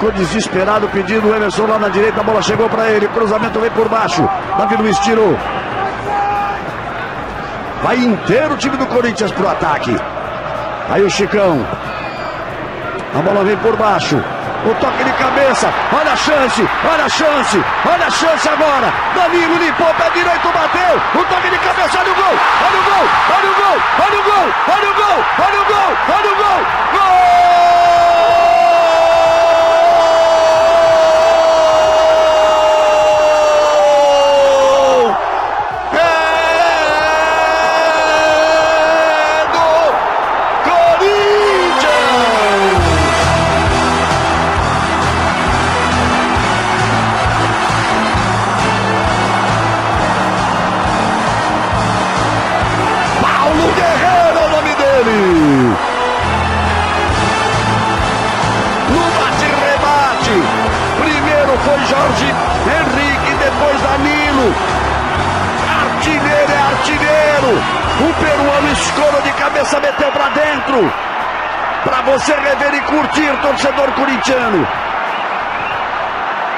ficou desesperado pedindo o Emerson lá na direita, a bola chegou para ele, cruzamento vem por baixo, Davi Luiz tirou. Vai inteiro o time do Corinthians pro ataque. Aí o Chicão. A bola vem por baixo. O toque de cabeça. Olha a chance. Olha a chance. Olha a chance agora. Danilo limpou, pé direito, bateu. O toque de cabeça. Olha o gol. Olha o gol. Olha o gol. Olha o gol. Olha o gol. Olha o gol. Olha o gol. Gol! Você rever e curtir, torcedor corintiano!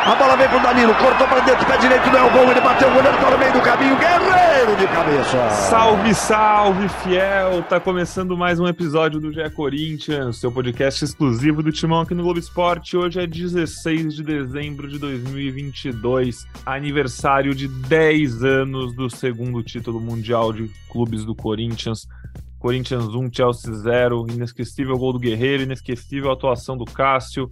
A bola vem pro Danilo, cortou pra dentro, pé direito não é o gol, ele bateu o goleiro, tá no meio do caminho, guerreiro de cabeça. Salve, salve, fiel! Tá começando mais um episódio do GE Corinthians, seu podcast exclusivo do Timão aqui no Globo Esporte. Hoje é 16 de dezembro de 2022, aniversário de 10 anos do segundo título mundial de clubes do Corinthians. Corinthians 1, Chelsea 0, inesquecível gol do Guerreiro, inesquecível atuação do Cássio,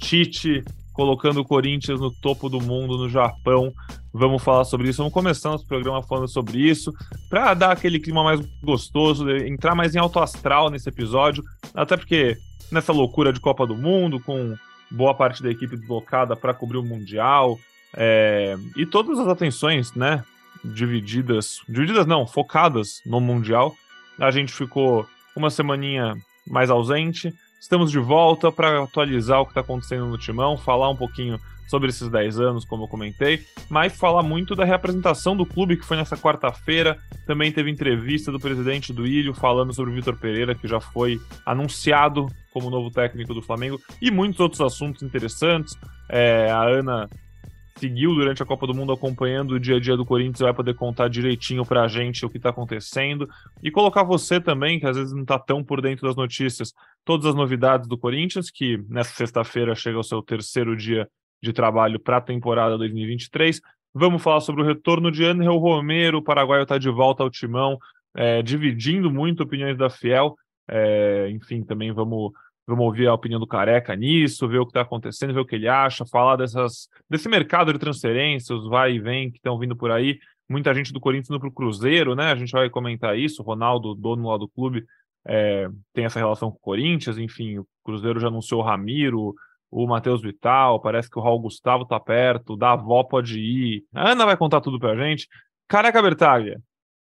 Tite colocando o Corinthians no topo do mundo no Japão. Vamos falar sobre isso. Vamos começar nosso programa falando sobre isso, para dar aquele clima mais gostoso, entrar mais em alto astral nesse episódio, até porque nessa loucura de Copa do Mundo, com boa parte da equipe deslocada para cobrir o Mundial, é, e todas as atenções, né, divididas, divididas não, focadas no Mundial, a gente ficou uma semaninha mais ausente, Estamos de volta para atualizar o que está acontecendo no Timão, falar um pouquinho sobre esses 10 anos, como eu comentei, mas falar muito da reapresentação do clube que foi nessa quarta-feira. Também teve entrevista do presidente do Ilho falando sobre o Vitor Pereira, que já foi anunciado como novo técnico do Flamengo, e muitos outros assuntos interessantes. É, a Ana seguiu durante a Copa do Mundo acompanhando o dia a dia do Corinthians, vai poder contar direitinho pra gente o que tá acontecendo e colocar você também, que às vezes não tá tão por dentro das notícias, todas as novidades do Corinthians, que nessa sexta-feira chega ao seu terceiro dia de trabalho para a temporada 2023. Vamos falar sobre o retorno de Angel Romero, o paraguaio está de volta ao timão, é, dividindo muito opiniões da Fiel. É, enfim, também vamos Vamos ouvir a opinião do Careca nisso, ver o que está acontecendo, ver o que ele acha, falar dessas, desse mercado de transferências, vai e vem que estão vindo por aí. Muita gente do Corinthians indo para o Cruzeiro, né? A gente vai comentar isso. O Ronaldo, dono lá do clube, é, tem essa relação com o Corinthians. Enfim, o Cruzeiro já anunciou o Ramiro, o Matheus Vital, parece que o Raul Gustavo tá perto, da avó pode ir. A Ana vai contar tudo pra gente. Careca Bertaglia,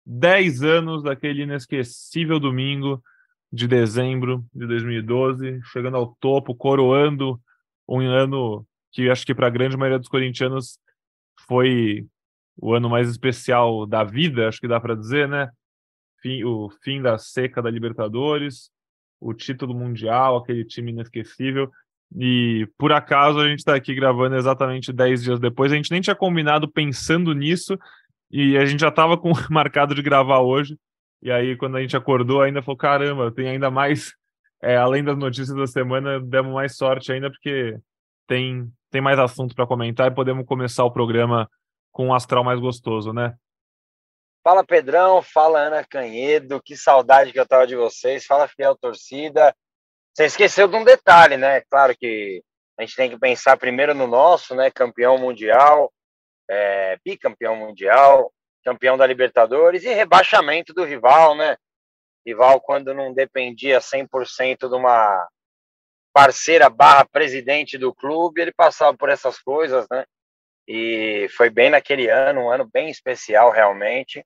10 anos daquele inesquecível domingo de dezembro de 2012, chegando ao topo, coroando um ano que acho que para a grande maioria dos corintianos foi o ano mais especial da vida, acho que dá para dizer, né? Fim, o fim da seca da Libertadores, o título mundial, aquele time inesquecível. E por acaso a gente está aqui gravando exatamente 10 dias depois. A gente nem tinha combinado pensando nisso e a gente já estava com marcado de gravar hoje. E aí, quando a gente acordou, ainda falou: caramba, tem ainda mais. É, além das notícias da semana, demos mais sorte ainda, porque tem, tem mais assunto para comentar e podemos começar o programa com um astral mais gostoso, né? Fala Pedrão, fala Ana Canhedo, que saudade que eu tava de vocês. Fala fiel torcida. Você esqueceu de um detalhe, né? Claro que a gente tem que pensar primeiro no nosso, né? Campeão mundial, é, bicampeão mundial, campeão da Libertadores e rebaixamento do rival, né? Rival quando não dependia 100% de uma parceira barra presidente do clube, ele passava por essas coisas, né? E foi bem naquele ano, um ano bem especial realmente.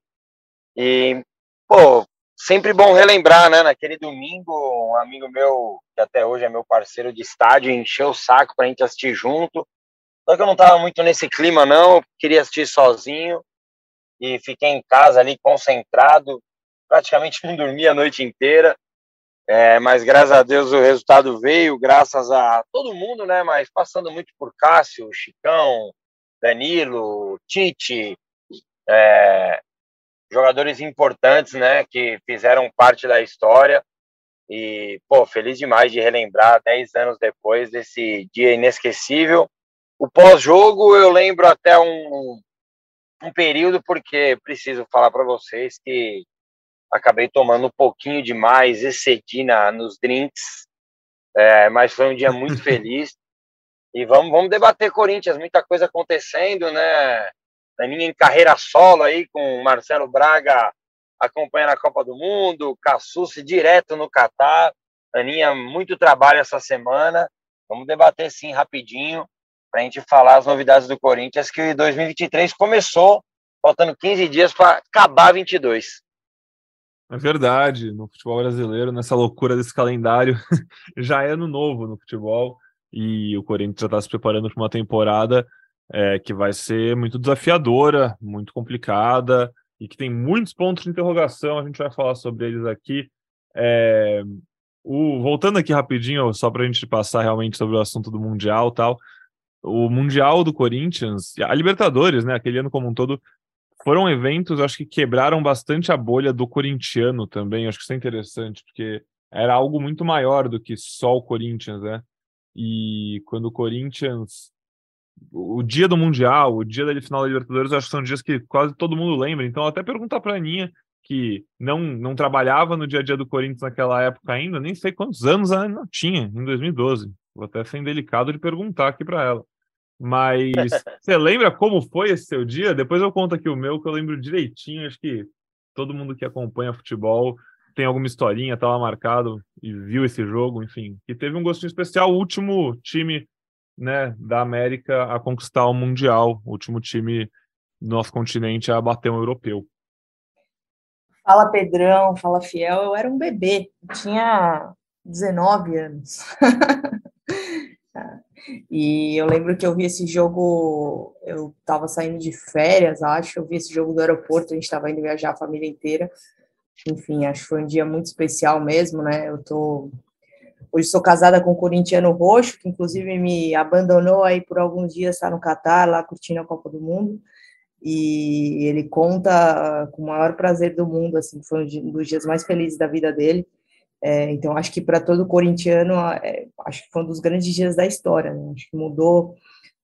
E, pô, sempre bom relembrar, né? Naquele domingo, um amigo meu, que até hoje é meu parceiro de estádio, encheu o saco pra gente assistir junto. Só que eu não tava muito nesse clima, não, queria assistir sozinho e fiquei em casa ali concentrado, praticamente não dormi a noite inteira. É, mas graças a Deus o resultado veio, graças a todo mundo, né? Mas passando muito por Cássio, Chicão, Danilo, Tite, é, jogadores importantes, né? Que fizeram parte da história. E, pô, feliz demais de relembrar 10 anos depois desse dia inesquecível. O pós-jogo eu lembro até um, um período, porque preciso falar para vocês que acabei tomando um pouquinho demais, excedi na, nos drinks, é, mas foi um dia muito feliz. E vamos, vamos debater Corinthians, muita coisa acontecendo, né? Aninha em carreira solo aí, com Marcelo Braga acompanhando a Copa do Mundo, Cassucci direto no Catar. Aninha, muito trabalho essa semana. Vamos debater sim rapidinho para a gente falar as novidades do Corinthians, que 2023 começou, faltando 15 dias para acabar 22. É verdade, no futebol brasileiro, nessa loucura desse calendário, já é ano novo no futebol e o Corinthians já está se preparando para uma temporada é, que vai ser muito desafiadora, muito complicada e que tem muitos pontos de interrogação. A gente vai falar sobre eles aqui. É, o, voltando aqui rapidinho, só para a gente passar realmente sobre o assunto do Mundial tal o Mundial do Corinthians, a Libertadores, né, aquele ano como um todo, foram eventos, acho que quebraram bastante a bolha do corintiano também. Acho que isso é interessante, porque era algo muito maior do que só o Corinthians, né? E quando o Corinthians. O dia do Mundial, o dia da final da Libertadores, acho que são dias que quase todo mundo lembra. Então, até perguntar para a Aninha, que não, não trabalhava no dia a dia do Corinthians naquela época ainda, nem sei quantos anos ela não tinha, em 2012. Vou até ser indelicado de perguntar aqui para ela. Mas você lembra como foi esse seu dia? Depois eu conto aqui o meu, que eu lembro direitinho. Acho que todo mundo que acompanha futebol tem alguma historinha, estava marcado e viu esse jogo, enfim. E teve um gostinho especial, o último time né, da América a conquistar o Mundial, o último time do nosso continente a bater um europeu. Fala Pedrão, fala Fiel, eu era um bebê, tinha 19 anos. E eu lembro que eu vi esse jogo, eu estava saindo de férias, acho, eu vi esse jogo do aeroporto, a gente estava indo viajar a família inteira. Enfim, acho que foi um dia muito especial mesmo, né? Eu tô hoje sou casada com um corintiano roxo, que inclusive me abandonou aí por alguns dias, está no Catar, lá curtindo a Copa do Mundo. E ele conta com o maior prazer do mundo, assim, foi um dos dias mais felizes da vida dele. É, então, acho que para todo corintiano, é, acho que foi um dos grandes dias da história. Né? Acho que mudou.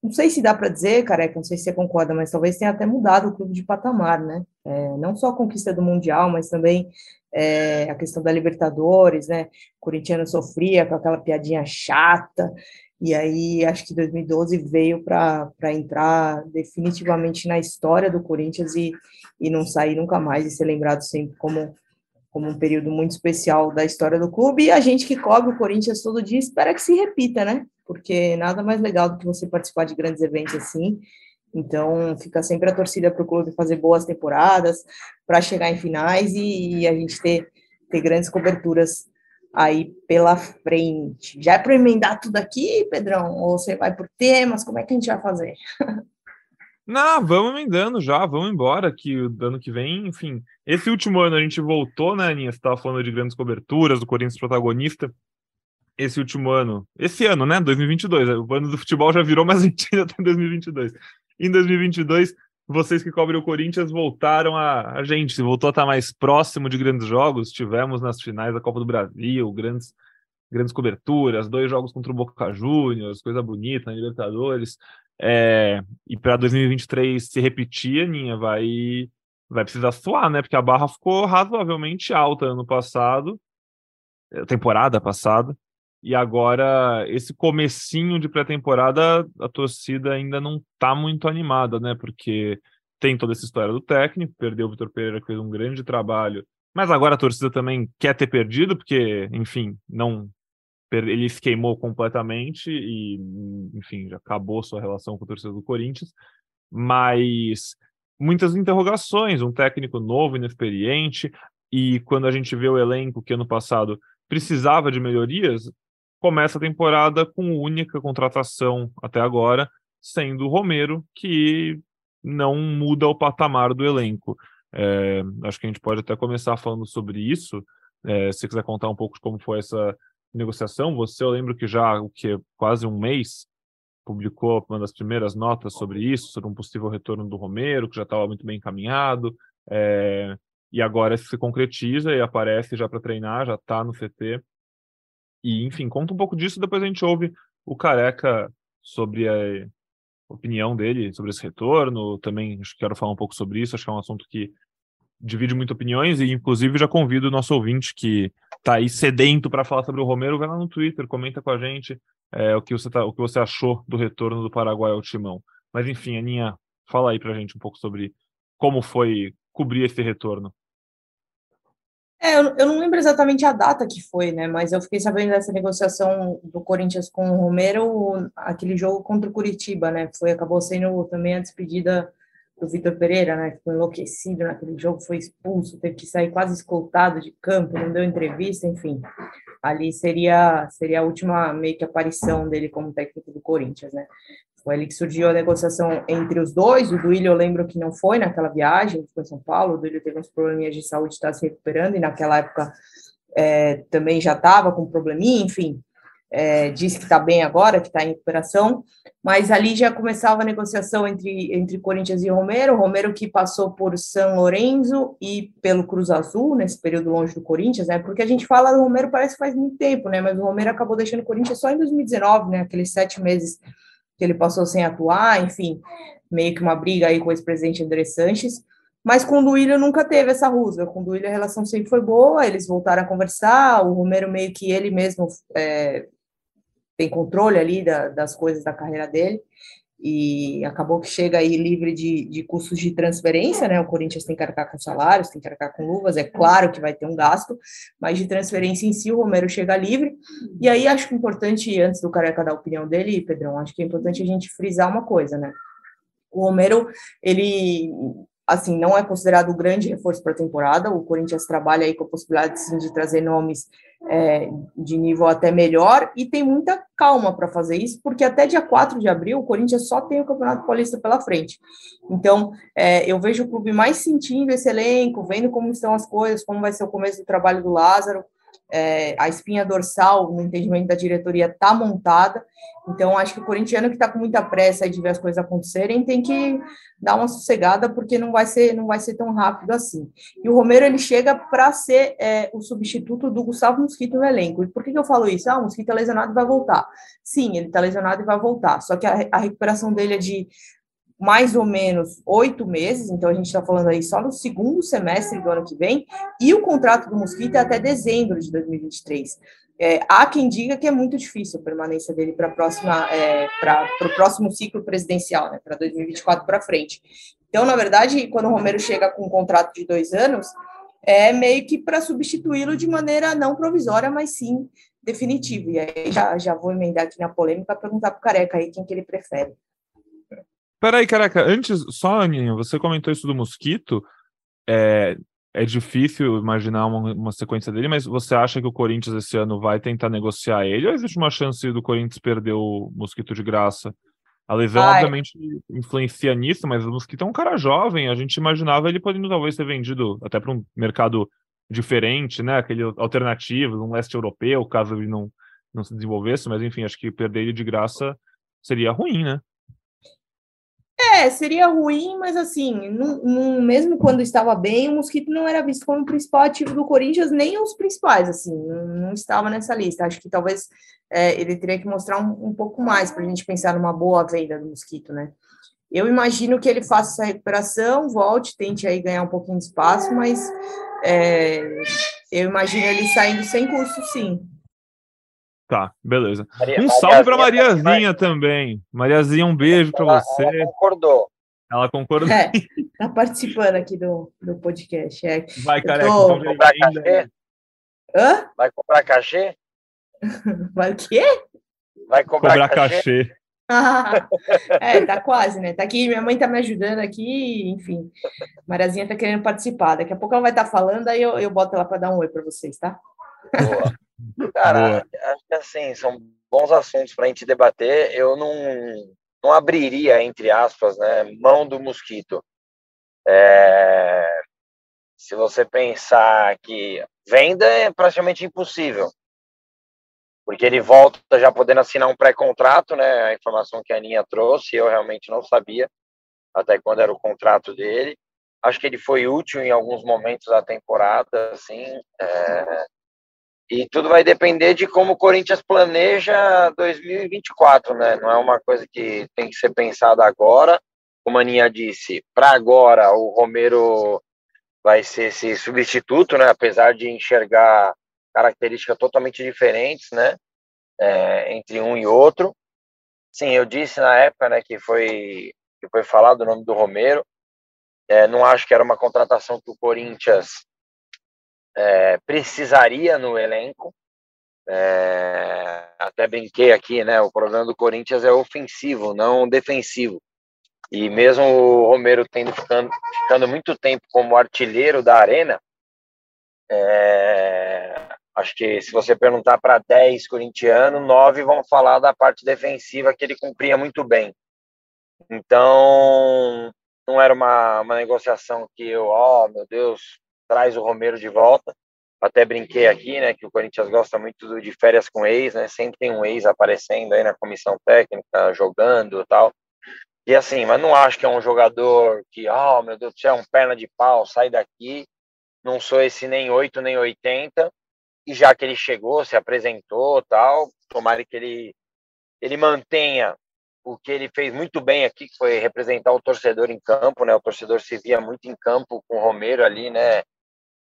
Não sei se dá para dizer, careca, não sei se você concorda, mas talvez tenha até mudado o clube de patamar, né? É, não só a conquista do Mundial, mas também é, a questão da Libertadores, né? O corintiano sofria com aquela piadinha chata, e aí acho que 2012 veio para entrar definitivamente na história do Corinthians e, e não sair nunca mais e ser lembrado sempre como como um período muito especial da história do clube, e a gente que cobre o Corinthians todo dia espera que se repita, né? Porque nada mais legal do que você participar de grandes eventos assim. Então, fica sempre a torcida para o clube fazer boas temporadas, para chegar em finais e, e, a gente ter, ter grandes coberturas aí pela frente. Já é para emendar tudo aqui, Pedrão? Ou você vai por temas? Como é que a gente vai fazer? Não, vamos emendando já, vamos embora, que ano que vem, enfim. Esse último ano a gente voltou, né, Aninha? Você estava falando de grandes coberturas, do Corinthians protagonista. Esse último ano, esse ano, né, 2022, o ano do futebol já virou, mas a gente ainda está em 2022. Em 2022, vocês que cobrem o Corinthians voltaram a, a gente, voltou a estar mais próximo de grandes jogos. Tivemos nas finais da Copa do Brasil, grandes grandes coberturas, dois jogos contra o Boca Juniors, coisa bonita na Libertadores. É, e para 2023 se repetir, Aninha, vai, vai precisar suar, né? Porque a barra ficou razoavelmente alta ano passado, é, temporada passada, e agora esse comecinho de pré-temporada, a torcida ainda não tá muito animada, né? Porque tem toda essa história do técnico, perdeu o Vitor Pereira, que fez um grande trabalho, mas agora a torcida também quer ter perdido, porque, enfim, não ele se queimou completamente e, enfim, já acabou sua relação com o torcedor do Corinthians, mas muitas interrogações, um técnico novo, inexperiente, e quando a gente vê o elenco que ano passado precisava de melhorias, começa a temporada com única contratação até agora, sendo o Romero, que não muda o patamar do elenco. É, acho que a gente pode até começar falando sobre isso, É, se quiser contar um pouco de como foi essa negociação, você, eu lembro que já o que quase um mês publicou uma das primeiras notas sobre isso, sobre um possível retorno do Romero, que já estava muito bem encaminhado, é, e agora se concretiza e aparece já para treinar, já está no CT. E, enfim, conta um pouco disso, depois a gente ouve o Careca sobre a opinião dele sobre esse retorno. Também quero falar um pouco sobre isso, acho que é um assunto que divide muito opiniões e inclusive já convido o nosso ouvinte que está aí sedento para falar sobre o Romero, vai lá no Twitter, comenta com a gente é, o, que você tá, o que você achou do retorno do Paraguai ao Timão. Mas enfim, Aninha, fala aí para a gente um pouco sobre como foi cobrir esse retorno. É, eu, eu, não lembro exatamente a data que foi, né? Mas eu fiquei sabendo dessa negociação do Corinthians com o Romero, aquele jogo contra o Curitiba, né? Foi, acabou sendo também a despedida do Vitor Pereira, né? Ficou enlouquecido naquele jogo, foi expulso, teve que sair quase escoltado de campo, não deu entrevista, enfim. Ali seria, seria a última meio que aparição dele como técnico do Corinthians, né? Foi ali que surgiu a negociação entre os dois. O Duílio, eu lembro que não foi naquela viagem, ficou em São Paulo. O Duílio teve uns probleminhas de saúde, está se recuperando, e naquela época é, também já estava com probleminha, enfim é, disse que está bem agora, que está em recuperação, mas ali já começava a negociação entre, entre Corinthians e Romero, Romero que passou por São Lourenço e pelo Cruz Azul, nesse período longe do Corinthians, né, porque a gente fala do Romero parece que faz muito tempo, né, mas o Romero acabou deixando o Corinthians só em 2019, né, aqueles sete meses que ele passou sem atuar, enfim, meio que uma briga aí com o ex-presidente André Sanches, mas com o Duílio nunca teve essa rusga. Com o Duílio a relação sempre foi boa, eles voltaram a conversar. O Romero meio que ele mesmo é, tem controle ali da, das coisas da carreira dele, e acabou que chega aí livre de, de custos de transferência, né? O Corinthians tem que arcar com salários, tem que arcar com luvas, é claro que vai ter um gasto, mas de transferência em si o Romero chega livre. E aí acho que é importante, antes do Careca dar a opinião dele, Pedrão, acho que é importante a gente frisar uma coisa, né? O Romero, ele assim, não é considerado um grande reforço para a temporada. O Corinthians trabalha aí com a possibilidade sim, de trazer nomes é, de nível até melhor e tem muita calma para fazer isso, porque até dia 4 de abril o Corinthians só tem o Campeonato Paulista pela frente. Então, é, eu vejo o clube mais sentindo esse elenco, vendo como estão as coisas, como vai ser o começo do trabalho do Lázaro é, a espinha dorsal, no entendimento da diretoria, está montada. Então, acho que o corintiano que está com muita pressa de ver as coisas acontecerem tem que dar uma sossegada, porque não vai ser, não vai ser tão rápido assim. E o Romero ele chega para ser é, o substituto do Gustavo Mosquito no elenco. E por que, que eu falo isso? Ah, o Mosquito é lesionado e vai voltar. Sim, ele está lesionado e vai voltar. Só que a, a recuperação dele é de mais ou menos oito meses, então a gente está falando aí só no segundo semestre do ano que vem, e o contrato do Mosquito é até dezembro de 2023. É, há quem diga que é muito difícil a permanência dele para é, o próximo ciclo presidencial, né, para 2024 para frente. Então, na verdade, quando o Romero chega com um contrato de dois anos, é meio que para substituí-lo de maneira não provisória, mas sim definitiva. E aí já, já vou emendar aqui na polêmica perguntar para o Careca aí quem que ele prefere. Peraí, caraca, antes, só, Aninha, você comentou isso do mosquito. É, é difícil imaginar uma, uma, sequência dele, mas você acha que o Corinthians esse ano vai tentar negociar ele ou existe uma chance do Corinthians perder o mosquito de graça? A lesão, Ai. obviamente, influencia nisso, mas o mosquito é um cara jovem, a gente imaginava ele podendo talvez ser vendido até para um mercado diferente, né? Aquele alternativo, um leste europeu, caso ele não, não se desenvolvesse, mas enfim, acho que perder ele de graça seria ruim, né? É, seria ruim, mas assim, não, não, mesmo quando estava bem, o Mosquito não era visto como o principal ativo do Corinthians, nem os principais, assim, não, não estava nessa lista. Acho que talvez é, ele teria que mostrar um, um pouco mais para a gente pensar numa boa venda do Mosquito, né? Eu imagino que ele faça essa recuperação, volte, tente aí ganhar um pouquinho de espaço, mas é, eu imagino ele saindo sem custo, sim. Tá, beleza. Maria, um salve para Mariazinha também. Mariazinha, um beijo para você. Ela concordou. Ela concordou. É, tá participando aqui do, do podcast. É. Vai, careca. Tô... Vai comprar cachê? Hã? Vai comprar cachê? Vai o quê? Vai comprar Cobrar cachê. cachê. é, tá quase, né? Tá aqui, minha mãe tá me ajudando aqui, enfim. Mariazinha tá querendo participar. Daqui a pouco ela vai estar tá falando, aí eu, eu boto ela para dar um oi para vocês, tá? Boa. Cara, acho que assim, são bons assuntos para a gente debater. Eu não, não abriria, entre aspas, né, mão do mosquito. É, se você pensar que venda é praticamente impossível. Porque ele volta já podendo assinar um pré-contrato, né? A informação que a Aninha trouxe, eu realmente não sabia até quando era o contrato dele. Acho que ele foi útil em alguns momentos da temporada, assim. É... E tudo vai depender de como o Corinthians planeja 2024, né? Não é uma coisa que tem que ser pensada agora. Como a disse, para agora o Romero vai ser esse substituto, né? Apesar de enxergar características totalmente diferentes, né? É, entre um e outro. Sim, eu disse na época, né, que foi que foi falado o nome do Romero. É, não acho que era uma contratação que o Corinthians é, precisaria no elenco. É, até brinquei aqui, né? O problema do Corinthians é ofensivo, não defensivo. E mesmo o Romero tendo ficando, ficando muito tempo como artilheiro da arena, é, acho que se você perguntar para 10 corintianos, 9 vão falar da parte defensiva que ele cumpria muito bem. Então, não era uma, uma negociação que eu, oh, meu Deus, traz o Romero de volta. Até brinquei aqui, né, que o Corinthians gosta muito de férias com ex, né? Sempre tem um ex aparecendo aí na comissão técnica, jogando, tal. E assim, mas não acho que é um jogador que, oh meu Deus céu, é um perna de pau, sai daqui. Não sou esse nem 8 nem 80. E já que ele chegou, se apresentou, tal, tomara que ele ele mantenha o que ele fez muito bem aqui, que foi representar o torcedor em campo, né? O torcedor se via muito em campo com o Romero ali, né?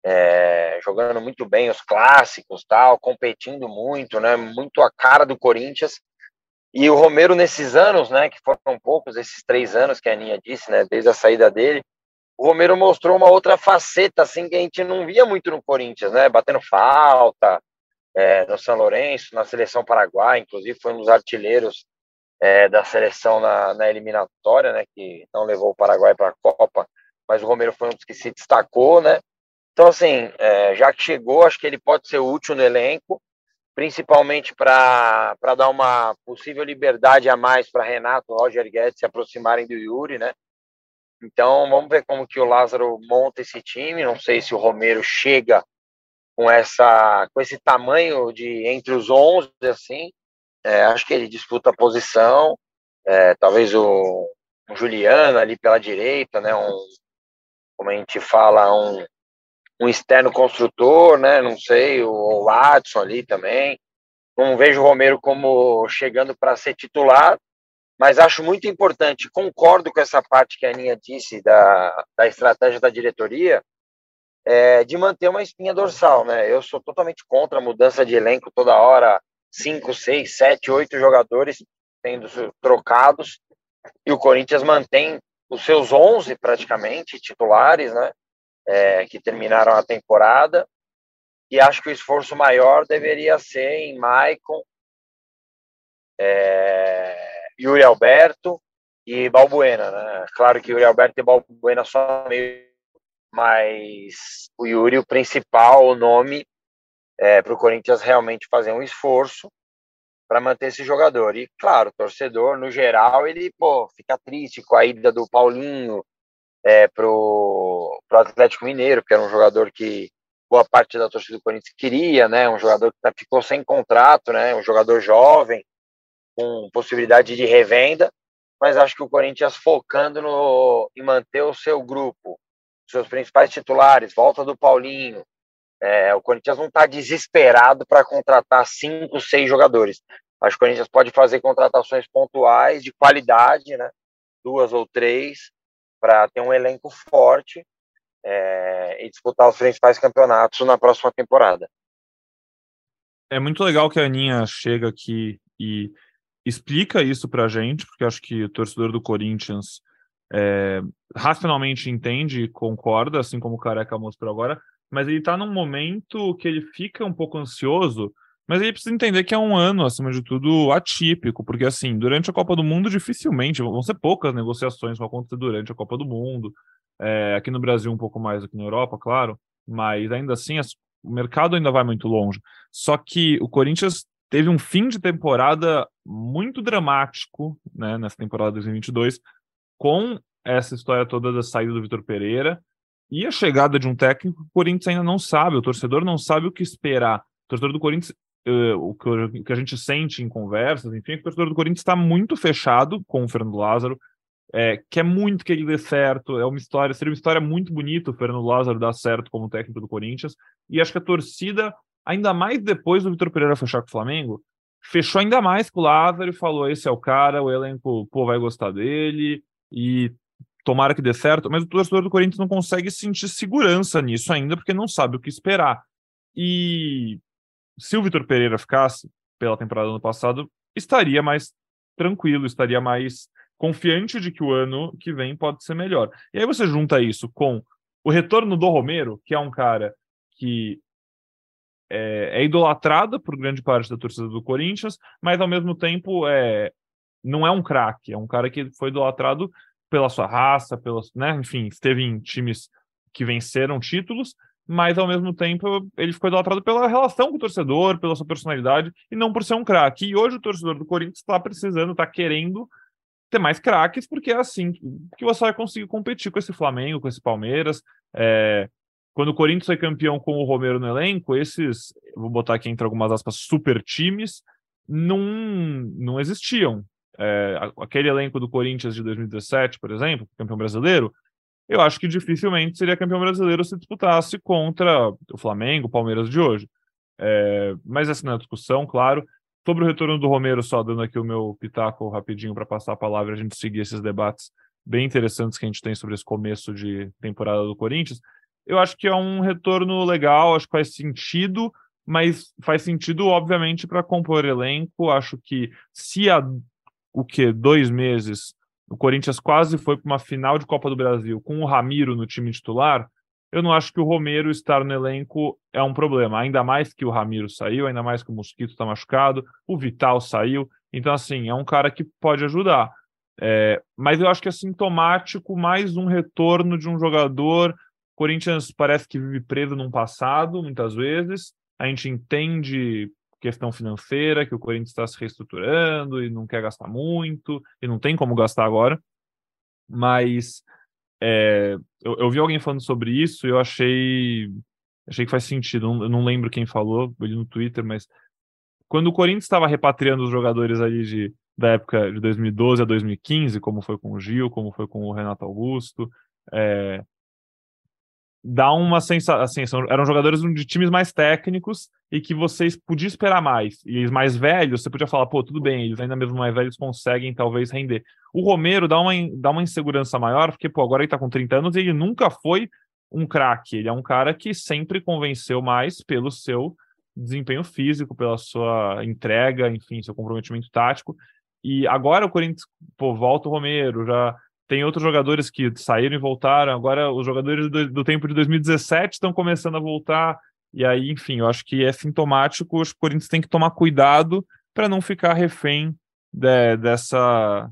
É, jogando muito bem os clássicos, tal, competindo muito, né? Muito a cara do Corinthians. E o Romero, nesses anos, né, que foram poucos, esses três anos que a Aninha disse, né, desde a saída dele, o Romero mostrou uma outra faceta, assim, que a gente não via muito no Corinthians, né, batendo falta, é, no São Lourenço, na seleção paraguaia, inclusive foi um dos artilheiros é, da seleção na, na, eliminatória, né, que não levou o Paraguai para a Copa, mas o Romero foi um dos que se destacou, né, então, assim, é, já que chegou, acho que ele pode ser útil no elenco, principalmente para dar uma possível liberdade a mais para Renato, Roger Guedes se aproximarem do Yuri, né? Então, vamos ver como que o Lázaro monta esse time. Não sei se o Romero chega com essa com esse tamanho de entre os 11 assim. É, acho que ele disputa a posição. É, talvez o, o Juliano ali pela direita, né? Um como a gente fala, um um externo construtor, né? Não sei, o, Adson ali também. Não vejo o Romero como chegando para ser titular, mas acho muito importante, concordo com essa parte que a Aninha disse da, da estratégia da diretoria, é, de manter uma espinha dorsal, né? Eu sou totalmente contra a mudança de elenco toda hora, cinco, seis, sete, oito jogadores sendo trocados, e o Corinthians mantém os seus 11 praticamente titulares, né? É, que terminaram a temporada. E acho que o esforço maior deveria ser em Maicon, é, Yuri Alberto e Balbuena. Né? Claro que Yuri Alberto e Balbuena só meio, mas o Yuri, o principal nome é, para o Corinthians realmente fazer um esforço para manter esse jogador. E, claro, o torcedor, no geral, ele pô, fica triste com a ida do Paulinho, é, para o Atlético Mineiro, que era um jogador que boa parte da torcida do Corinthians queria, né? Um jogador que tá, ficou sem contrato, né? Um jogador jovem, com possibilidade de revenda, mas acho que o Corinthians focando no, em manter o seu grupo, seus principais titulares, volta do Paulinho. É, o Corinthians não está desesperado para contratar cinco, seis jogadores. Acho que o Corinthians pode fazer contratações pontuais de qualidade, né? Duas ou três, para ter um elenco forte é, e disputar os principais campeonatos na próxima temporada. É muito legal que a Aninha chega aqui e explica isso para a gente, porque acho que o torcedor do Corinthians é, racionalmente entende e concorda, assim como o Careca mostrou agora, mas ele está num momento que ele fica um pouco ansioso mas ele precisa entender que é um ano, acima de tudo, atípico, porque assim, durante a Copa do Mundo, dificilmente, vão ser poucas negociações que vão acontecer durante a Copa do Mundo. É, aqui no Brasil, um pouco mais do que na Europa, claro, mas ainda assim, as, o mercado ainda vai muito longe. Só que o Corinthians teve um fim de temporada muito dramático, né, nessa temporada 2022, com essa história toda da saída do Vitor Pereira, E a chegada de um técnico, o Corinthians ainda não sabe, o torcedor não sabe o que esperar. O torcedor do Corinthians, uh, o que a gente sente em conversas, enfim, é que o torcedor do Corinthians está muito fechado com o Fernando Lázaro, é, quer muito que ele dê certo, é uma história, seria uma história muito bonita o Fernando Lázaro dar certo como técnico do Corinthians, e acho que a torcida, ainda mais depois do Vitor Pereira fechar com o Flamengo, fechou ainda mais com o Lázaro e falou: esse é o cara, o elenco pô, vai gostar dele e tomara que dê certo. Mas o torcedor do Corinthians não consegue sentir segurança nisso ainda, porque não sabe o que esperar. E se o Vitor Pereira ficasse pela temporada do ano passado, estaria mais tranquilo, estaria mais confiante de que o ano que vem pode ser melhor. E aí você junta isso com o retorno do Romero, que é um cara que é, é idolatrada por grande parte da torcida do Corinthians, mas ao mesmo tempo é, não é um craque, é um cara que foi idolatrado pela sua raça, pelas, né, enfim, esteve em times que venceram títulos, mas ao mesmo tempo ele ficou idolatrado pela relação com o torcedor, pela sua personalidade e não por ser um craque. E hoje o torcedor do Corinthians está precisando, está querendo ter mais craques, porque é assim que você vai conseguir competir com esse Flamengo, com esse Palmeiras. É, quando o Corinthians foi campeão com o Romero no elenco, esses, vou botar aqui entre algumas aspas, super times, não, não existiam. É, aquele elenco do Corinthians de 2017, por exemplo, campeão brasileiro, eu acho que dificilmente seria campeão brasileiro se disputasse contra o Flamengo, o Palmeiras de hoje. É, mas essa não é discussão, claro. Sobre o retorno do Romero, só dando aqui o meu pitaco rapidinho para passar a palavra, a gente seguir esses debates bem interessantes que a gente tem sobre esse começo de temporada do Corinthians eu acho que é um retorno legal, acho que faz sentido, mas faz sentido, obviamente, para compor elenco. Acho que se há o que dois meses o Corinthians quase foi para uma final de Copa do Brasil com o Ramiro no time titular, eu não acho que o Romero estar no elenco é um problema. Ainda mais que o Ramiro saiu, ainda mais que o Mosquito está machucado, o Vital saiu. Então, assim, é um cara que pode ajudar. É, mas eu acho que é sintomático mais um retorno de um jogador Corinthians parece que vive preso num passado, muitas vezes. A gente entende questão financeira, que o Corinthians está se reestruturando e não quer gastar muito, e não tem como gastar agora. Mas é, eu, eu, vi alguém falando sobre isso e eu achei, achei que faz sentido. Eu não lembro quem falou, ali no Twitter, mas quando o Corinthians estava repatriando os jogadores ali de, da época de 2012 a 2015, como foi com o Gil, como foi com o Renato Augusto, é, dá uma sensação, assim, são, eram jogadores de times mais técnicos e que vocês podiam esperar mais. E os mais velhos, você podia falar, pô, tudo bem, eles ainda mesmo mais velhos conseguem talvez render. O Romero dá uma, dá uma insegurança maior, porque, pô, agora ele tá com 30 anos e ele nunca foi um craque. Ele é um cara que sempre convenceu mais pelo seu desempenho físico, pela sua entrega, enfim, seu comprometimento tático. E agora o Corinthians, pô, volta o Romero, já tem outros jogadores que saíram e voltaram. Agora, os jogadores do, do tempo de 2017 estão começando a voltar. E aí, enfim, eu acho que é sintomático. Os Corinthians têm que tomar cuidado para não ficar refém de, dessa,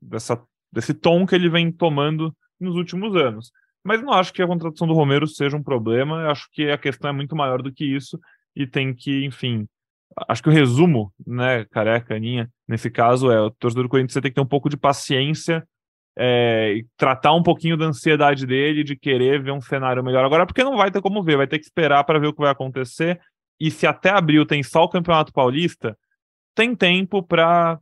dessa, desse tom que ele vem tomando nos últimos anos. Mas não acho que a contratação do Romero seja um problema. Eu acho que a questão é muito maior do que isso e tem que, enfim. Acho que o resumo, né, careca, Aninha, nesse caso é o torcedor do Corinthians tem que ter um pouco de paciência é, tratar um pouquinho da ansiedade dele de querer ver um cenário melhor agora, porque não vai ter como ver, vai ter que esperar para ver o que vai acontecer. E se até abril tem só o Campeonato Paulista, tem tempo para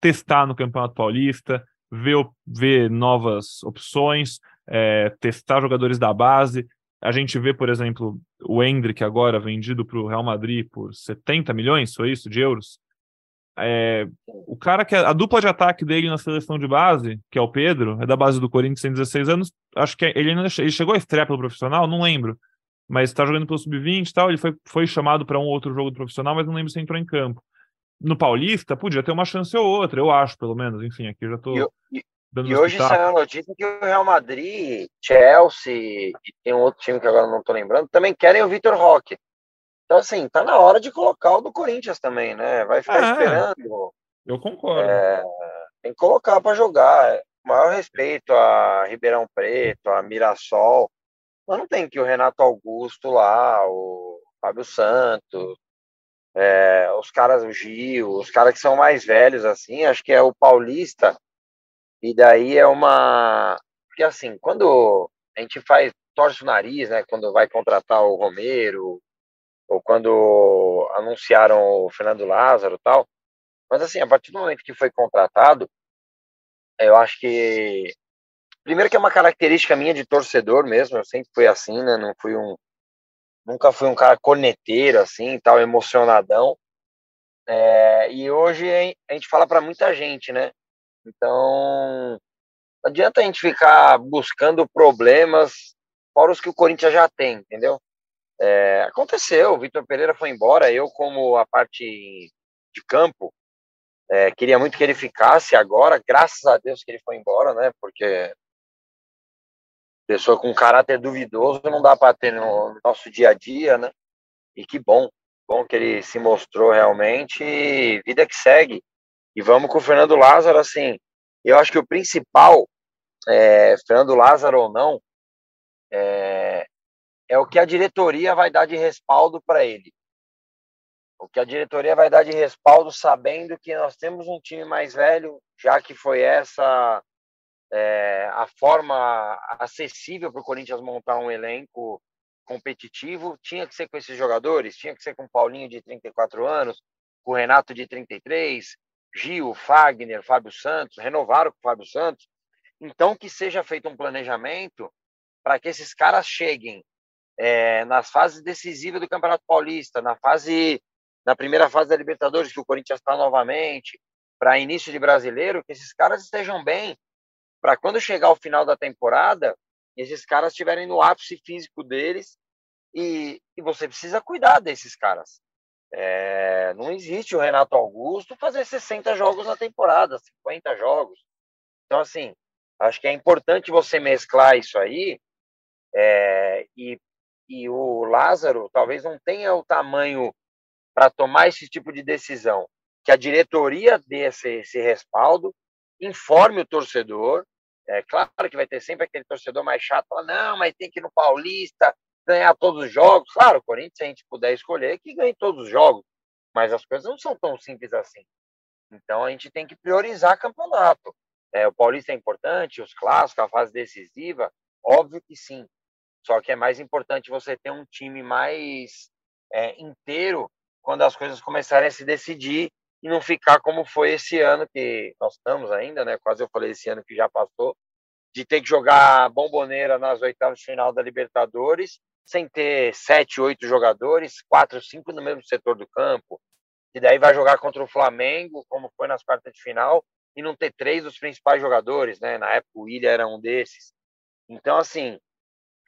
testar no Campeonato Paulista, ver, ver novas opções, é, testar jogadores da base. A gente vê, por exemplo, o Hendrick agora vendido para o Real Madrid por 70 milhões, foi isso, de euros. É, o cara que é, a dupla de ataque dele na seleção de base, que é o Pedro, é da base do Corinthians, tem 16 anos. Acho que ele ainda ele chegou a estrear pelo profissional, não lembro. Mas está jogando pelo sub-20 e tal. Ele foi, foi chamado para um outro jogo do profissional, mas não lembro se entrou em campo. No Paulista, podia ter uma chance ou outra, eu acho, pelo menos. Enfim, aqui já estou. E, e hoje saiu a notícia que o Real Madrid, Chelsea e tem um outro time que agora não estou lembrando, também querem o Vitor Roque. Então, assim, tá na hora de colocar o do Corinthians também, né? Vai ficar é, esperando. Eu concordo. É, tem que colocar para jogar. Maior respeito a Ribeirão Preto, a Mirassol. Mas não tem que o Renato Augusto lá, o Fábio Santos, é, os caras, o Gil, os caras que são mais velhos, assim, acho que é o Paulista. E daí é uma. Porque, assim, quando a gente faz torce o nariz, né, quando vai contratar o Romero, ou quando anunciaram o Fernando Lázaro tal. Mas assim, a partir do momento que foi contratado, eu acho que primeiro que é uma característica minha de torcedor mesmo, eu sempre fui assim, né? Não fui um nunca fui um cara corneteiro assim, tal, emocionadão. É, e hoje a gente fala para muita gente, né? Então, não adianta a gente ficar buscando problemas fora os que o Corinthians já tem, entendeu? É, aconteceu, o Vitor Pereira foi embora, eu como a parte de campo, é, queria muito que ele ficasse agora, graças a Deus que ele foi embora, né? Porque pessoa com caráter duvidoso não dá para ter no nosso dia a dia, né? E que bom, bom que ele se mostrou realmente, vida que segue. E vamos com o Fernando Lázaro, assim, eu acho que o principal, é, Fernando Lázaro ou não, é, é o que a diretoria vai dar de respaldo para ele. O que a diretoria vai dar de respaldo sabendo que nós temos um time mais velho, já que foi essa é, a forma acessível para o Corinthians montar um elenco competitivo, tinha que ser com esses jogadores, tinha que ser com o Paulinho de 34 anos, com o Renato de 33, Gil, Fagner, Fábio Santos, renovaram com o Fábio Santos. Então, que seja feito um planejamento para que esses caras cheguem é, nas fases decisivas do Campeonato Paulista, na fase, na primeira fase da Libertadores, que o Corinthians está novamente, para início de brasileiro, que esses caras estejam bem, para quando chegar o final da temporada, esses caras estiverem no ápice físico deles e, e você precisa cuidar desses caras. É, não existe o Renato Augusto fazer 60 jogos na temporada, 50 jogos. Então, assim, acho que é importante você mesclar isso aí é, e e o Lázaro talvez não tenha o tamanho para tomar esse tipo de decisão. Que a diretoria dê esse, esse respaldo, informe o torcedor. É claro que vai ter sempre aquele torcedor mais chato, fala, não, mas tem que ir no Paulista, ganhar todos os jogos. Claro, o Corinthians, se a gente puder escolher, que ganhe todos os jogos. Mas as coisas não são tão simples assim. Então a gente tem que priorizar campeonato. É, o Paulista é importante, os clássicos, a fase decisiva, óbvio que sim. Só que é mais importante você ter um time mais é, inteiro quando as coisas começarem a se decidir e não ficar como foi esse ano que nós estamos ainda, né? Quase eu falei esse ano que já passou, de ter que jogar bomboneira nas oitavas de final da Libertadores, sem ter sete, oito jogadores, quatro, cinco no mesmo setor do campo, e daí vai jogar contra o Flamengo, como foi nas quartas de final, e não ter três dos principais jogadores, né? Na época o William era um desses. Então, assim,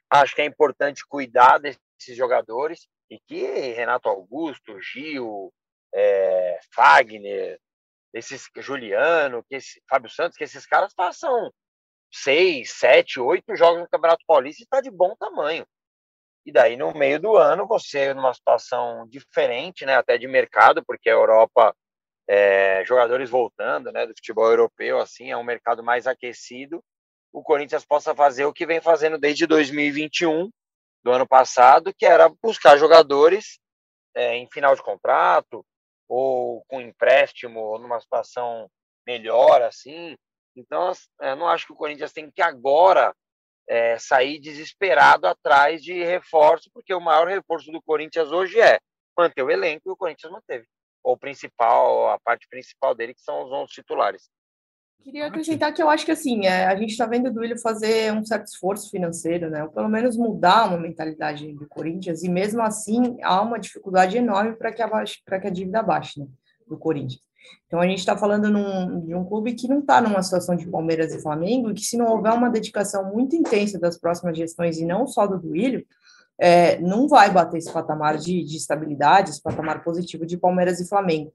Acho que é importante cuidar desses jogadores e que Renato Augusto, Gil, é, Fagner, esses Juliano, que esse, Fábio Santos, que esses caras passam seis, sete, oito jogos no Campeonato Paulista e está de bom tamanho. E daí, no meio do ano, você, numa situação diferente, né, até de mercado, porque a Europa, é, jogadores voltando né, do futebol europeu, assim, é um mercado mais aquecido, o Corinthians possa fazer o que vem fazendo desde 2021, do ano passado, que era buscar jogadores é, em final de contrato ou com empréstimo ou numa situação melhor assim. Então, eu não acho que o Corinthians tem que agora é, sair desesperado atrás de reforço, porque o maior reforço do Corinthians hoje é manter o elenco e o Corinthians manteve. O principal, a parte principal dele, que são os 11 titulares. Queria acrescentar que eu acho que assim, é, a gente está vendo o Duílio fazer um certo esforço financeiro, né? Ou pelo menos mudar uma mentalidade do Corinthians, e mesmo assim há uma dificuldade enorme para que, a, que a dívida baixe né, do Corinthians. Então a gente está falando num, de um clube que não está numa situação de Palmeiras e Flamengo, e que se não houver uma dedicação muito intensa das próximas gestões, e não só do Duílio, é, não vai bater esse patamar de, de, estabilidade, esse patamar positivo de Palmeiras e Flamengo.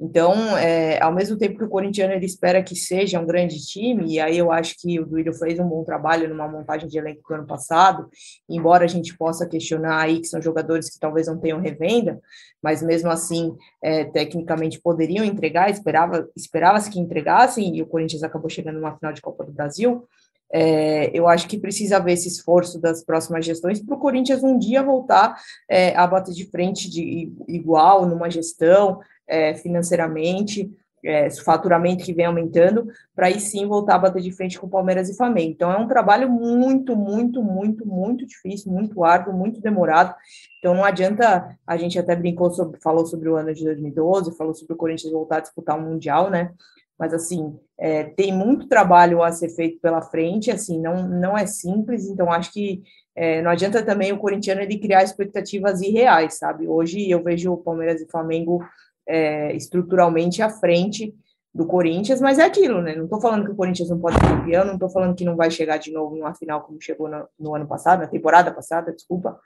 Então, é, ao mesmo tempo que o corintiano ele espera que seja um grande time, e aí eu acho que o Duílio fez um bom trabalho numa montagem de elenco do ano passado, embora a gente possa questionar aí que são jogadores que talvez não tenham revenda, mas mesmo assim, é, tecnicamente poderiam entregar, esperava, esperava-se que entregassem, e o Corinthians acabou chegando numa final de Copa do Brasil. É, eu acho que precisa haver esse esforço das próximas gestões para o Corinthians um dia voltar é, a bater de frente de igual numa gestão é, financeiramente. é, faturamento que vem aumentando, para aí sim voltar a bater de frente com Palmeiras e Flamengo. Então é um trabalho muito, muito, muito, muito difícil, muito árduo, muito demorado. Então não adianta, a gente até brincou sobre, falou sobre o ano de 2012, falou sobre o Corinthians voltar a disputar um Mundial, né? Mas assim, é, tem muito trabalho a ser feito pela frente, assim, não, não é simples, então acho que é, não adianta também o corintiano ele criar expectativas irreais, sabe? Hoje eu vejo o Palmeiras e Flamengo é, estruturalmente à frente do Corinthians, mas é aquilo, né? Não estou falando que o Corinthians não pode ser campeão, não estou falando que não vai chegar de novo numa final como chegou no, no ano passado, na temporada passada, desculpa,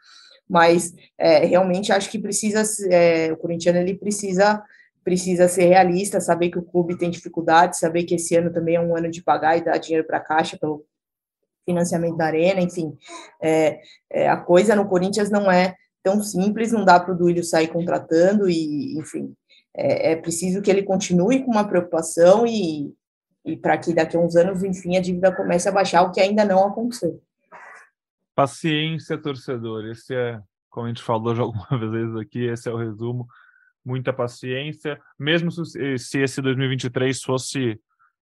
mas é, realmente acho que precisa, é, o corintiano ele precisa precisa ser realista, saber que o clube tem dificuldade, saber que esse ano também é um ano de pagar e dar dinheiro para a caixa pelo financiamento da arena, enfim, é, é, a coisa no Corinthians não é tão simples, não dá para o Duílio sair contratando e, enfim, é, é preciso que ele continue com uma preocupação e, e para que daqui a uns anos, enfim, a dívida comece a baixar, o que ainda não aconteceu. Paciência, torcedor. Esse é, como a gente falou já algumas vezes aqui, esse é o resumo. Muita paciência. Mesmo se esse 2023 fosse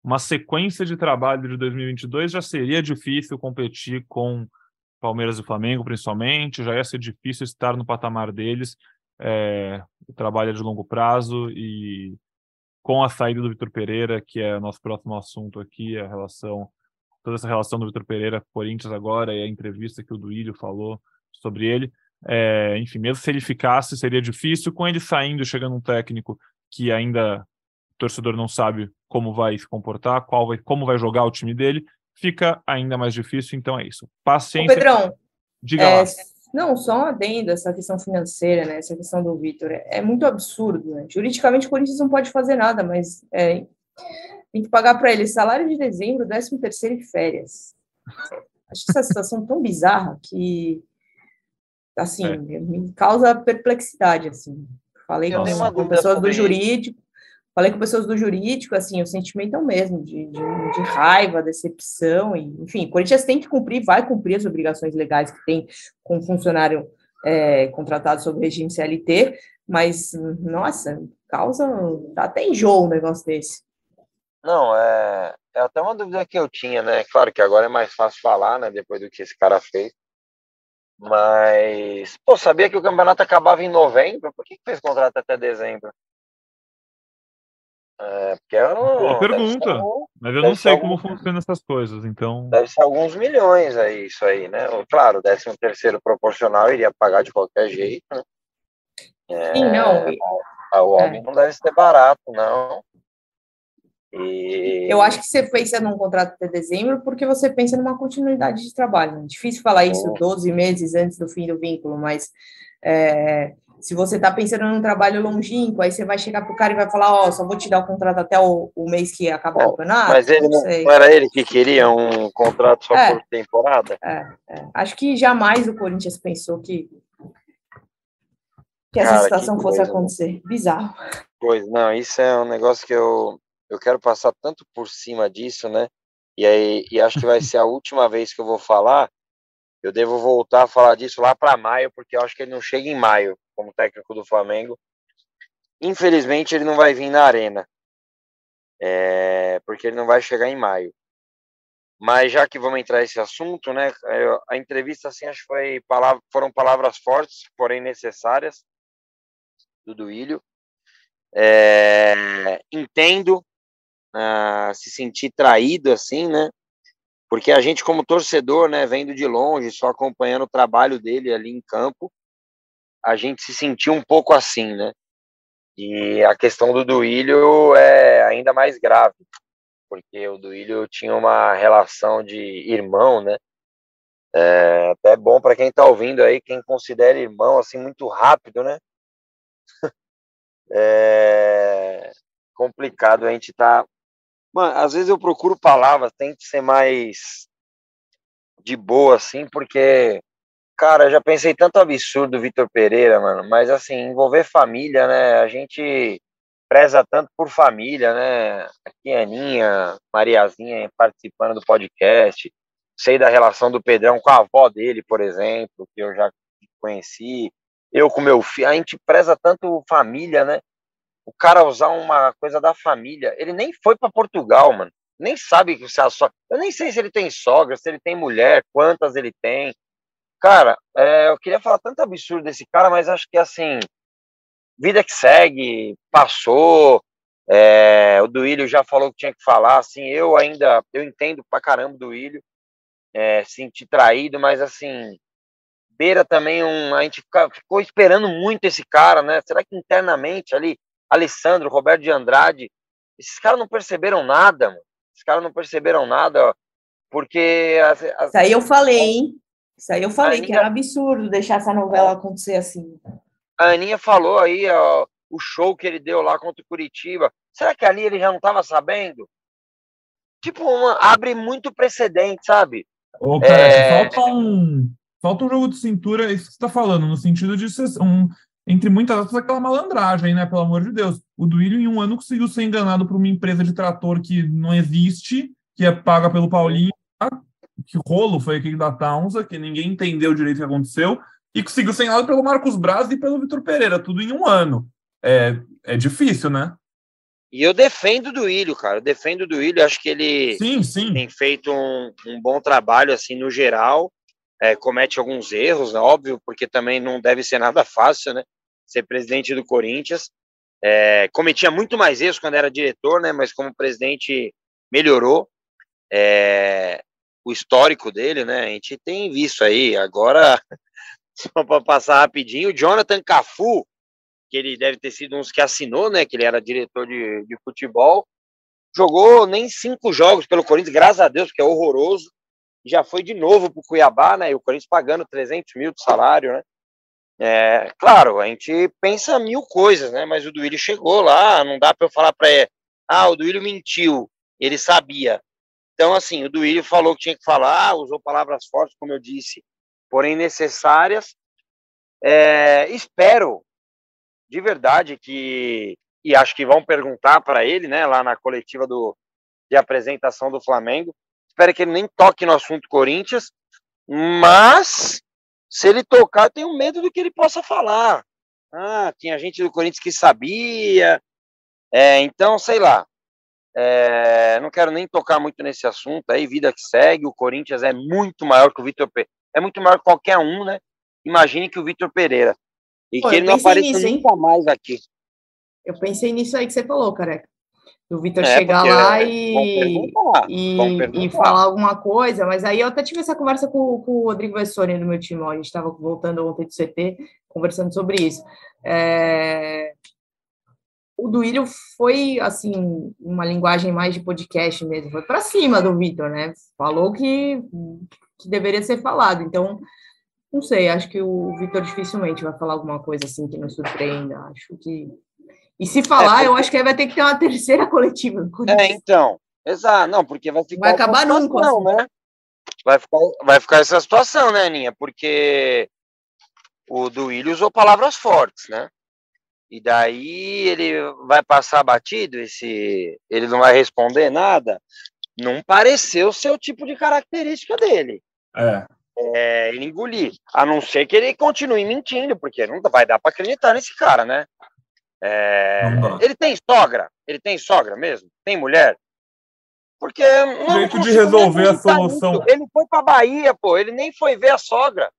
uma sequência de trabalho de 2022, já seria difícil competir com Palmeiras e Flamengo, principalmente. Já ia ser difícil estar no patamar deles. É, o trabalho é de longo prazo e com a saída do Vitor Pereira, que é o nosso próximo assunto aqui, a relação, toda essa relação do Vitor Pereira Corinthians agora e a entrevista que o Duílio falou sobre ele. É, enfim, mesmo se ele ficasse, seria difícil. Com ele saindo, chegando um técnico que ainda o torcedor não sabe como vai se comportar, qual vai, como vai jogar o time dele, fica ainda mais difícil. Então é isso. Paciência. Ô Pedrão, diga é, lá. Não, só um adendo essa questão financeira, né? Essa questão do Vitor. É, é, muito absurdo, né? Juridicamente, o Corinthians não pode fazer nada, mas é, tem que pagar para ele salário de dezembro, décimo terceiro e férias. Acho essa situação tão bizarra que, assim, é. me causa perplexidade, assim. Falei com, com pessoas do jurídico, falei com pessoas do jurídico, assim, o sentimento é o mesmo, de, de, de, raiva, decepção, e, enfim, o Corinthians tem que cumprir, vai cumprir as obrigações legais que tem com funcionário é, contratado sob regime CLT, mas, nossa, causa, dá até enjoo um negócio desse. Não, é, é até uma dúvida que eu tinha, né, claro que agora é mais fácil falar, né, depois do que esse cara fez, mas, pô, sabia que o campeonato acabava em novembro? Por que, que fez contrato até dezembro? É, porque é um, Boa pergunta. Algum, mas eu não sei como funcionam essas coisas, então. Deve ser alguns milhões aí, isso aí, né? Claro, o 13 terceiro proporcional iria pagar de qualquer jeito, né? É, Sim, não. O homem é. não deve ser barato, não. E... Eu acho que você pensa num contrato até dezembro porque você pensa numa continuidade de trabalho. Né? Difícil falar isso 12 meses antes do fim do vínculo, mas é, se você está pensando num trabalho longínquo, aí você vai chegar para o cara e vai falar, ó, oh, só vou te dar o contrato até o, o mês que acaba o campeonato. Mas ele não, não, era ele que queria um contrato só é, por temporada? É, é, Acho que jamais o Corinthians pensou que, que essa cara, situação que fosse coisa, acontecer. Bizarro. Pois, não, isso é um negócio que eu, eu quero passar tanto por cima disso, né? E aí, e acho que vai ser a última vez que eu vou falar. Eu devo voltar a falar disso lá para maio, porque eu acho que ele não chega em maio como técnico do Flamengo. Infelizmente, ele não vai vir na arena, é, porque ele não vai chegar em maio. Mas já que vamos entrar nesse assunto, né? A entrevista, assim, acho que foi palavra, foram palavras fortes, porém necessárias, do Duílio. É, entendo se sentir traído, assim, né? Porque a gente, como torcedor, né, vendo de longe, só acompanhando o trabalho dele ali em campo, a gente se sentiu um pouco assim, né? E a questão do Duílio é ainda mais grave, porque o Duílio tinha uma relação de irmão, né? É até bom para quem está ouvindo aí, quem considera irmão assim muito rápido, né? é complicado a gente tá. Mano, às vezes eu procuro palavras, tem que ser mais de boa assim, porque Cara, eu já pensei tanto absurdo Vitor Pereira, mano, mas assim, envolver família, né? A gente preza tanto por família, né? Aqui Aninha, Mariazinha participando do podcast. Sei da relação do Pedrão com a avó dele, por exemplo, que eu já conheci. Eu com meu filho, a gente preza tanto família, né? O cara usar uma coisa da família. Ele nem foi para Portugal, mano. Nem sabe que se a sogra. Eu nem sei se ele tem sogra, se ele tem mulher, quantas ele tem. Cara, é, eu queria falar tanto absurdo desse cara, mas acho que assim, vida que segue, passou. É, o Duílio já falou que tinha que falar. Assim, eu ainda eu entendo pra caramba do Duílio, é, sentir traído, mas assim, beira também um. A gente ficou esperando muito esse cara, né? Será que internamente ali, Alessandro, Roberto de Andrade, esses caras não perceberam nada, mano? Esses caras não perceberam nada, ó, porque. As, as... Isso aí eu falei, hein? Isso aí eu falei Aninha... que era absurdo deixar essa novela acontecer assim. A Aninha falou aí, ó, o show que ele deu lá contra o Curitiba. Será que ali ele já não estava sabendo? Tipo, uma, abre muito precedente, sabe? Ô, cara, é... falta um falta um jogo de cintura, isso que você está falando, no sentido de ser um, entre muitas outras, aquela malandragem, né? Pelo amor de Deus. O Duílio, em um ano, conseguiu ser enganado por uma empresa de trator que não existe, que é paga pelo Paulinho. Que rolo foi aquele da Taunsa, que ninguém entendeu direito o que aconteceu, e conseguiu ser enganado pelo Marcos Braz e pelo Vitor Pereira, tudo em um ano. É, é difícil, né? E eu defendo do Ilho, cara. Eu defendo do Ilho. Acho que ele sim, sim. tem feito um, um bom trabalho, assim, no geral é, comete alguns erros, né, óbvio, porque também não deve ser nada fácil, né? Ser presidente do Corinthians. É, cometia muito mais erros quando era diretor, né? Mas como presidente melhorou é, o histórico dele, né? A gente tem visto aí. Agora, só para passar rapidinho, o Jonathan Cafu, que ele deve ter sido um dos que assinou, né? Que ele era diretor de, de futebol, jogou nem cinco jogos pelo Corinthians, graças a Deus, porque é horroroso já foi de novo para o Cuiabá, né? E o Corinthians pagando 300 mil de salário, né? É, claro, a gente pensa mil coisas, né? Mas o Duílio chegou lá, não dá para eu falar para ele, ah, o Duílio mentiu, ele sabia. Então, assim, o Duílio falou que tinha que falar, usou palavras fortes, como eu disse, porém necessárias. É, espero, de verdade, que e acho que vão perguntar para ele, né, lá na coletiva do, de apresentação do Flamengo, espero que ele nem toque no assunto Corinthians, mas se ele tocar, eu tenho medo do que ele possa falar. Ah, tinha gente do Corinthians que sabia. É, então, sei lá. É, não quero nem tocar muito nesse assunto aí, vida que segue. O Corinthians é muito maior que o Vitor Pereira. É muito maior que qualquer um, né? Imagine que o Vitor Pereira. E Pô, que ele não apareça nisso, nunca mais aqui. Eu pensei nisso aí que você falou, careca do Vitor é, chegar lá é, e, e, e, falar alguma coisa, mas aí eu até tive essa conversa com, com o Rodrigo Vessoni do meu time, a gente estava voltando ontem do CT, conversando sobre isso. É... O Duílio foi, assim, uma linguagem mais de podcast mesmo, foi para cima do Vitor, né? Falou que, que deveria ser falado, então, não sei, acho que o Vitor dificilmente vai falar alguma coisa assim que nos surpreenda, acho que e se falar, é, eu acho que aí vai ter que ter uma terceira coletiva. É, então. Exato, não, porque vai ficar. Vai acabar nunca. Não, assim. né? Vai ficar, vai ficar essa situação, né, Aninha? Porque o Duílio usou palavras fortes, né? E daí ele vai passar batido, esse, ele não vai responder nada. Não pareceu ser o tipo de característica dele. É. é ele engolir. A não ser que ele continue mentindo, porque não vai dar para acreditar nesse cara, né? É, ele tem sogra? Ele tem sogra mesmo? Tem mulher? Porque. Um jeito de resolver a solução. Muito. Ele foi para Bahia, pô. Ele nem foi ver a sogra.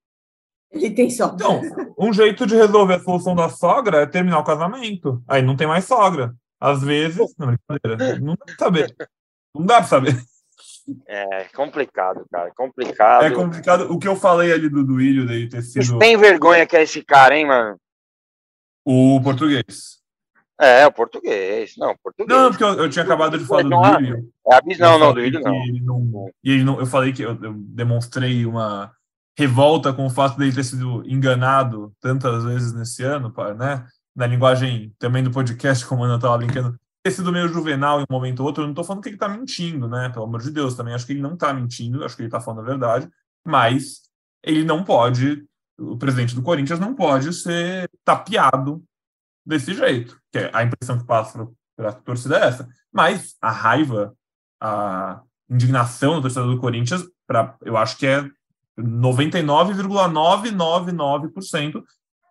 Ele tem sogra. Então, um jeito de resolver a solução da sogra é terminar o casamento. Aí não tem mais sogra. Às vezes. Não, brincadeira. Não dá pra saber. Não dá pra saber. É complicado, cara. Complicado. É complicado. O que eu falei ali do Duílio daí ter sido. Vocês têm vergonha que é esse cara, hein, mano? O português. É, o português. Não, português. Não, porque eu, eu tinha acabado de falar do Duílio. É, não, não, do Duílio não. não. E ele não, eu falei que eu, eu, demonstrei uma revolta com o fato dele ter sido enganado tantas vezes nesse ano, né? Na linguagem também do podcast, como eu estava brincando, ter sido meio juvenal em um momento ou outro. Eu não estou falando que ele está mentindo, né? Pelo amor de Deus, também acho que ele não está mentindo, acho que ele está falando a verdade, mas ele não pode o presidente do Corinthians não pode ser tapeado desse jeito, que é a impressão que passa pela torcida é essa. Mas a raiva, a indignação da torcida do Corinthians, pra, eu acho que é 99,999%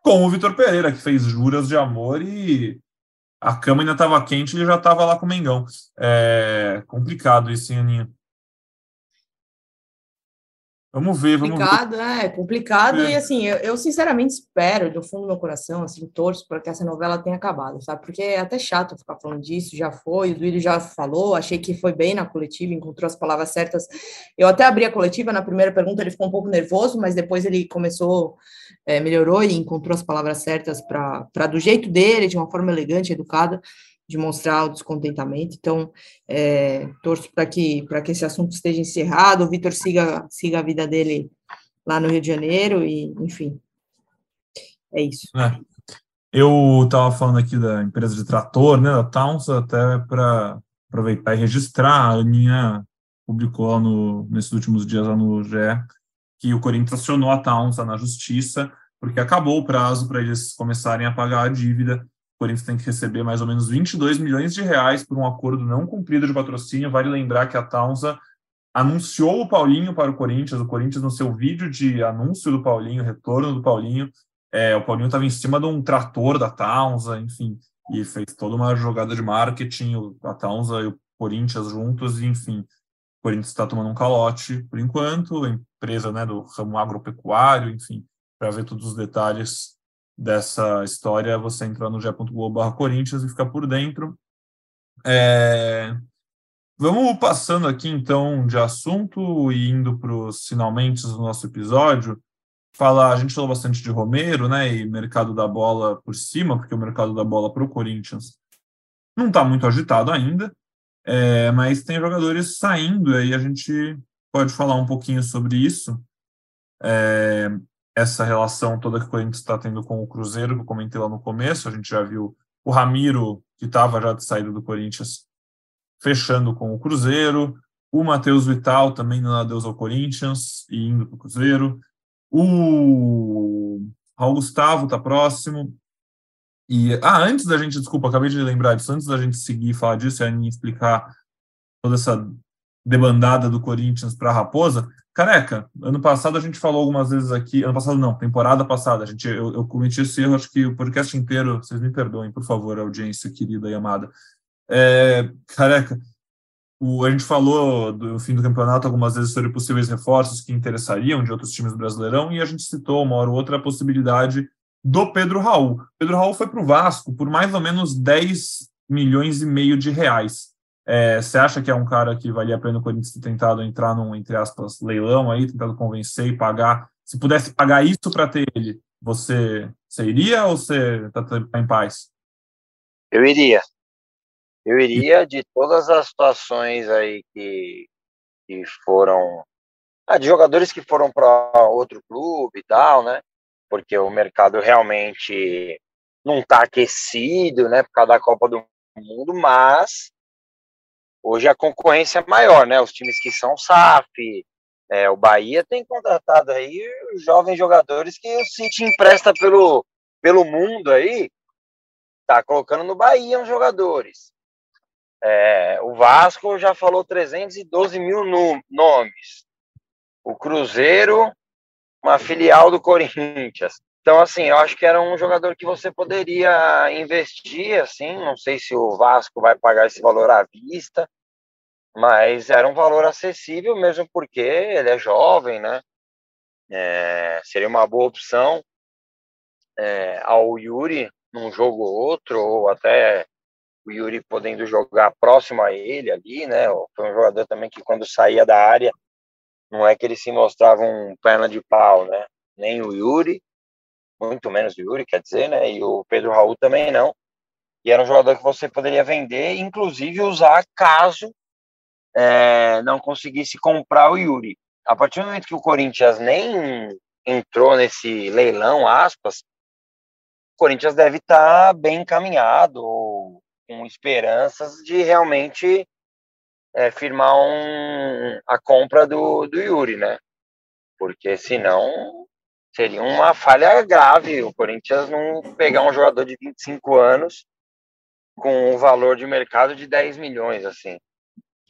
com o Vitor Pereira, que fez juras de amor e a cama ainda estava quente e ele já estava lá com o Mengão. É complicado isso, hein, Aninha? Vamos ver, vamos complicado, ver. É, complicado, é. e assim, eu, eu, sinceramente espero, do fundo do meu coração, assim, torço para que essa novela tenha acabado, sabe? Porque é até chato ficar falando disso, já foi, o Duílio já falou, achei que foi bem na coletiva, encontrou as palavras certas. Eu até abri a coletiva, na primeira pergunta ele ficou um pouco nervoso, mas depois ele começou, é, melhorou e encontrou as palavras certas para, do jeito dele, de uma forma elegante, educada, de mostrar o descontentamento. Então, é, torço para que, que esse assunto esteja encerrado, o Vitor siga, siga a vida dele lá no Rio de Janeiro, e, enfim, é isso. É. Eu estava falando aqui da empresa de trator, né, da Towns, até para aproveitar e registrar, a Aninha publicou no, nesses últimos dias lá no GE que o Corinthians acionou a Towns na justiça, porque acabou o prazo para eles começarem a pagar a dívida Corinthians tem que receber mais ou menos 22 milhões de reais por um acordo não cumprido de patrocínio. Vale lembrar que a Taunsa anunciou o Paulinho para o Corinthians. O Corinthians, no seu vídeo de anúncio do Paulinho, retorno do Paulinho, é, o Paulinho estava em cima de um trator da Taunsa, enfim, e fez toda uma jogada de marketing, a Taunsa e o Corinthians juntos, e, enfim, o Corinthians está tomando um calote por enquanto, a empresa né, do ramo agropecuário, enfim, para ver todos os detalhes dessa história, você entra no ge.globo Corinthians e fica por dentro. É... Vamos passando aqui, então, de assunto e indo para os finalmente do nosso episódio. Falar, a gente falou bastante de Romero, né, e mercado da bola por cima, porque o mercado da bola para o Corinthians não está muito agitado ainda, é, mas tem jogadores saindo, e aí a gente pode falar um pouquinho sobre isso. É, essa relação toda que o Corinthians está tendo com o Cruzeiro, que eu comentei lá no começo, a gente já viu o Ramiro, que estava já de saída do Corinthians, fechando com o Cruzeiro, o Matheus Vital também dando adeus ao Corinthians e indo para o Cruzeiro, o Raul Gustavo está próximo, e, ah, antes da gente, desculpa, acabei de lembrar disso, antes da gente seguir e falar disso e a explicar toda essa debandada do Corinthians para Raposa, Careca, ano passado a gente falou algumas vezes aqui, ano passado não, temporada passada, a gente, eu, eu cometi esse erro, acho que o podcast inteiro, vocês me perdoem, por favor, audiência querida e amada. É, careca, o, a gente falou do fim do campeonato algumas vezes sobre possíveis reforços que interessariam de outros times do Brasileirão, e a gente citou uma hora ou outra a possibilidade do Pedro Raul. Pedro Raul foi para o Vasco por mais ou menos 10 milhões e meio de reais. É, você acha que é um cara que valia a pena o Corinthians ter tentado entrar num, entre aspas, leilão aí, tentado convencer e pagar? Se pudesse pagar isso para ter ele, você, você iria ou você está tá em paz? Eu iria. Eu iria de todas as situações aí que, que foram. Ah, de jogadores que foram para outro clube e tal, né? Porque o mercado realmente não está aquecido, né? Por causa da Copa do Mundo, mas Hoje a concorrência é maior, né? Os times que são SAF, é, o Bahia tem contratado aí jovens jogadores que o City empresta pelo, pelo mundo aí, tá colocando no Bahia uns jogadores. É, o Vasco já falou 312 mil nomes. O Cruzeiro, uma filial do Corinthians. Então, assim, eu acho que era um jogador que você poderia investir, assim, não sei se o Vasco vai pagar esse valor à vista, mas era um valor acessível mesmo porque ele é jovem, né? É, seria uma boa opção é, ao Yuri num jogo ou outro, ou até o Yuri podendo jogar próximo a ele ali, né? Foi um jogador também que quando saía da área, não é que ele se mostrava um perna de pau, né? Nem o Yuri, muito menos o Yuri, quer dizer, né? E o Pedro Raul também não. E era um jogador que você poderia vender, inclusive usar caso é, não conseguisse comprar o Yuri. A partir do momento que o Corinthians nem entrou nesse leilão, aspas, o Corinthians deve estar bem encaminhado, com esperanças de realmente é, firmar um, a compra do, do Yuri, né? Porque senão seria uma falha grave o Corinthians não pegar um jogador de 25 anos com um valor de mercado de 10 milhões, assim.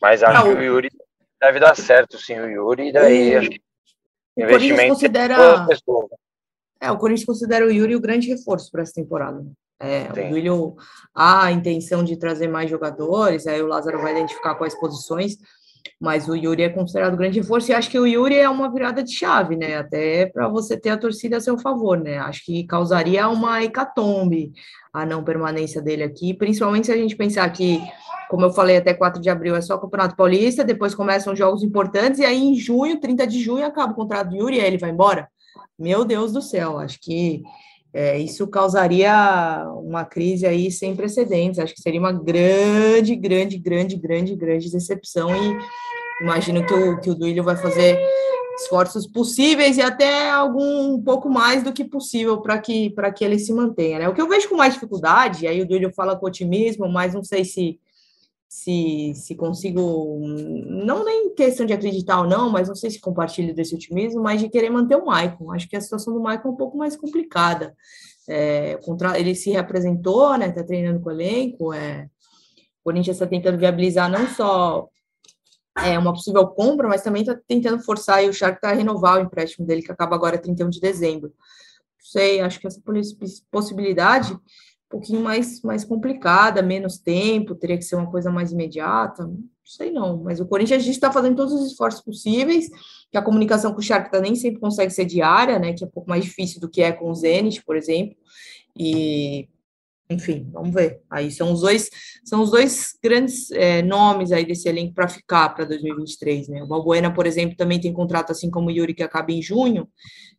Mas acho não, que o Yuri deve dar certo, sim, o Yuri, e daí acho que o Corinthians considera... É, o Corinthians considera o Yuri o grande reforço para essa temporada. É, o Duílio há a intenção de trazer mais jogadores, aí o Lázaro vai identificar quais posições, mas o Yuri é considerado grande reforço e acho que o Yuri é uma virada de chave, né? Até para você ter a torcida a seu favor, né? Acho que causaria uma hecatombe a não permanência dele aqui, principalmente se a gente pensar que, como eu falei, até 4 de abril é só o Campeonato Paulista, depois começam jogos importantes e aí em junho, 30 de junho, acaba o contrato do Yuri e aí ele vai embora. Meu Deus do céu, acho que é, isso causaria uma crise aí sem precedentes. Acho que seria uma grande, grande, grande, grande, grande decepção. E imagino que o, que o Duílio vai fazer esforços possíveis e até algum um pouco mais do que possível para que, que ele se mantenha. Né? O que eu vejo com mais dificuldade, aí o Duílio fala com otimismo, mas não sei se se, se consigo, não nem questão de acreditar ou não, mas não sei se compartilho desse otimismo, mas de querer manter o Maicon. Acho que a situação do Maicon é um pouco mais complicada. É, contra, ele se representou, né? Está treinando com o elenco. É, o Corinthians está tentando viabilizar não só é, uma possível compra, mas também está tentando forçar o Shakhtar a renovar o empréstimo dele, que acaba agora 31 de dezembro. Não sei, acho que essa possibilidade pouquinho mais, mais complicada, menos tempo, teria que ser uma coisa mais imediata, não sei não, mas o Corinthians a gente está fazendo todos os esforços possíveis, que a comunicação com o Shakhtar nem sempre consegue ser diária, né, que é um pouco mais difícil do que é com o Zenit, por exemplo, e enfim, vamos ver. Aí são os dois, são os dois grandes é, nomes aí desse elenco para ficar para 2023, né? O Balbuena, por exemplo, também tem contrato assim como o Yuri que acaba em junho,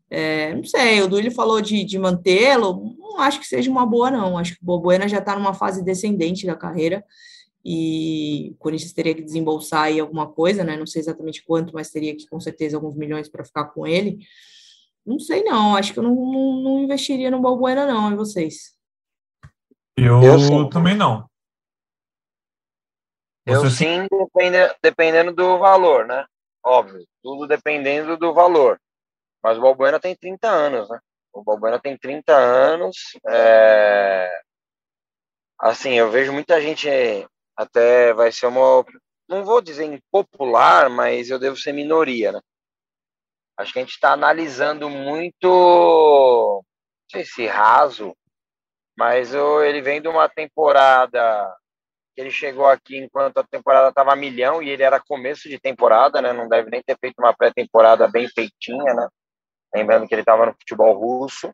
é, não sei, o Duílio falou de, de mantê-lo, não acho que seja uma boa, não. Acho que o Bobuena já está numa fase descendente da carreira e o Corinthians teria que desembolsar aí alguma coisa, né? Não sei exatamente quanto, mas teria que, com certeza, alguns milhões para ficar com ele. Não sei, não. Acho que eu não, não, não investiria no Balbuena, não, em vocês. Eu, eu também não. Você eu sim, depende, dependendo do valor, né? Óbvio, tudo dependendo do valor. Mas o Balbuena tem 30 anos, né? O Balbuena tem 30 anos. É... Assim, eu vejo muita gente até vai ser uma. Não vou dizer impopular, mas eu devo ser minoria, né? Acho que a gente está analisando muito. Não sei se raso, mas ele vem de uma temporada ele chegou aqui enquanto a temporada estava milhão e ele era começo de temporada, né? Não deve nem ter feito uma pré-temporada bem feitinha, né? Lembrando que ele estava no futebol russo.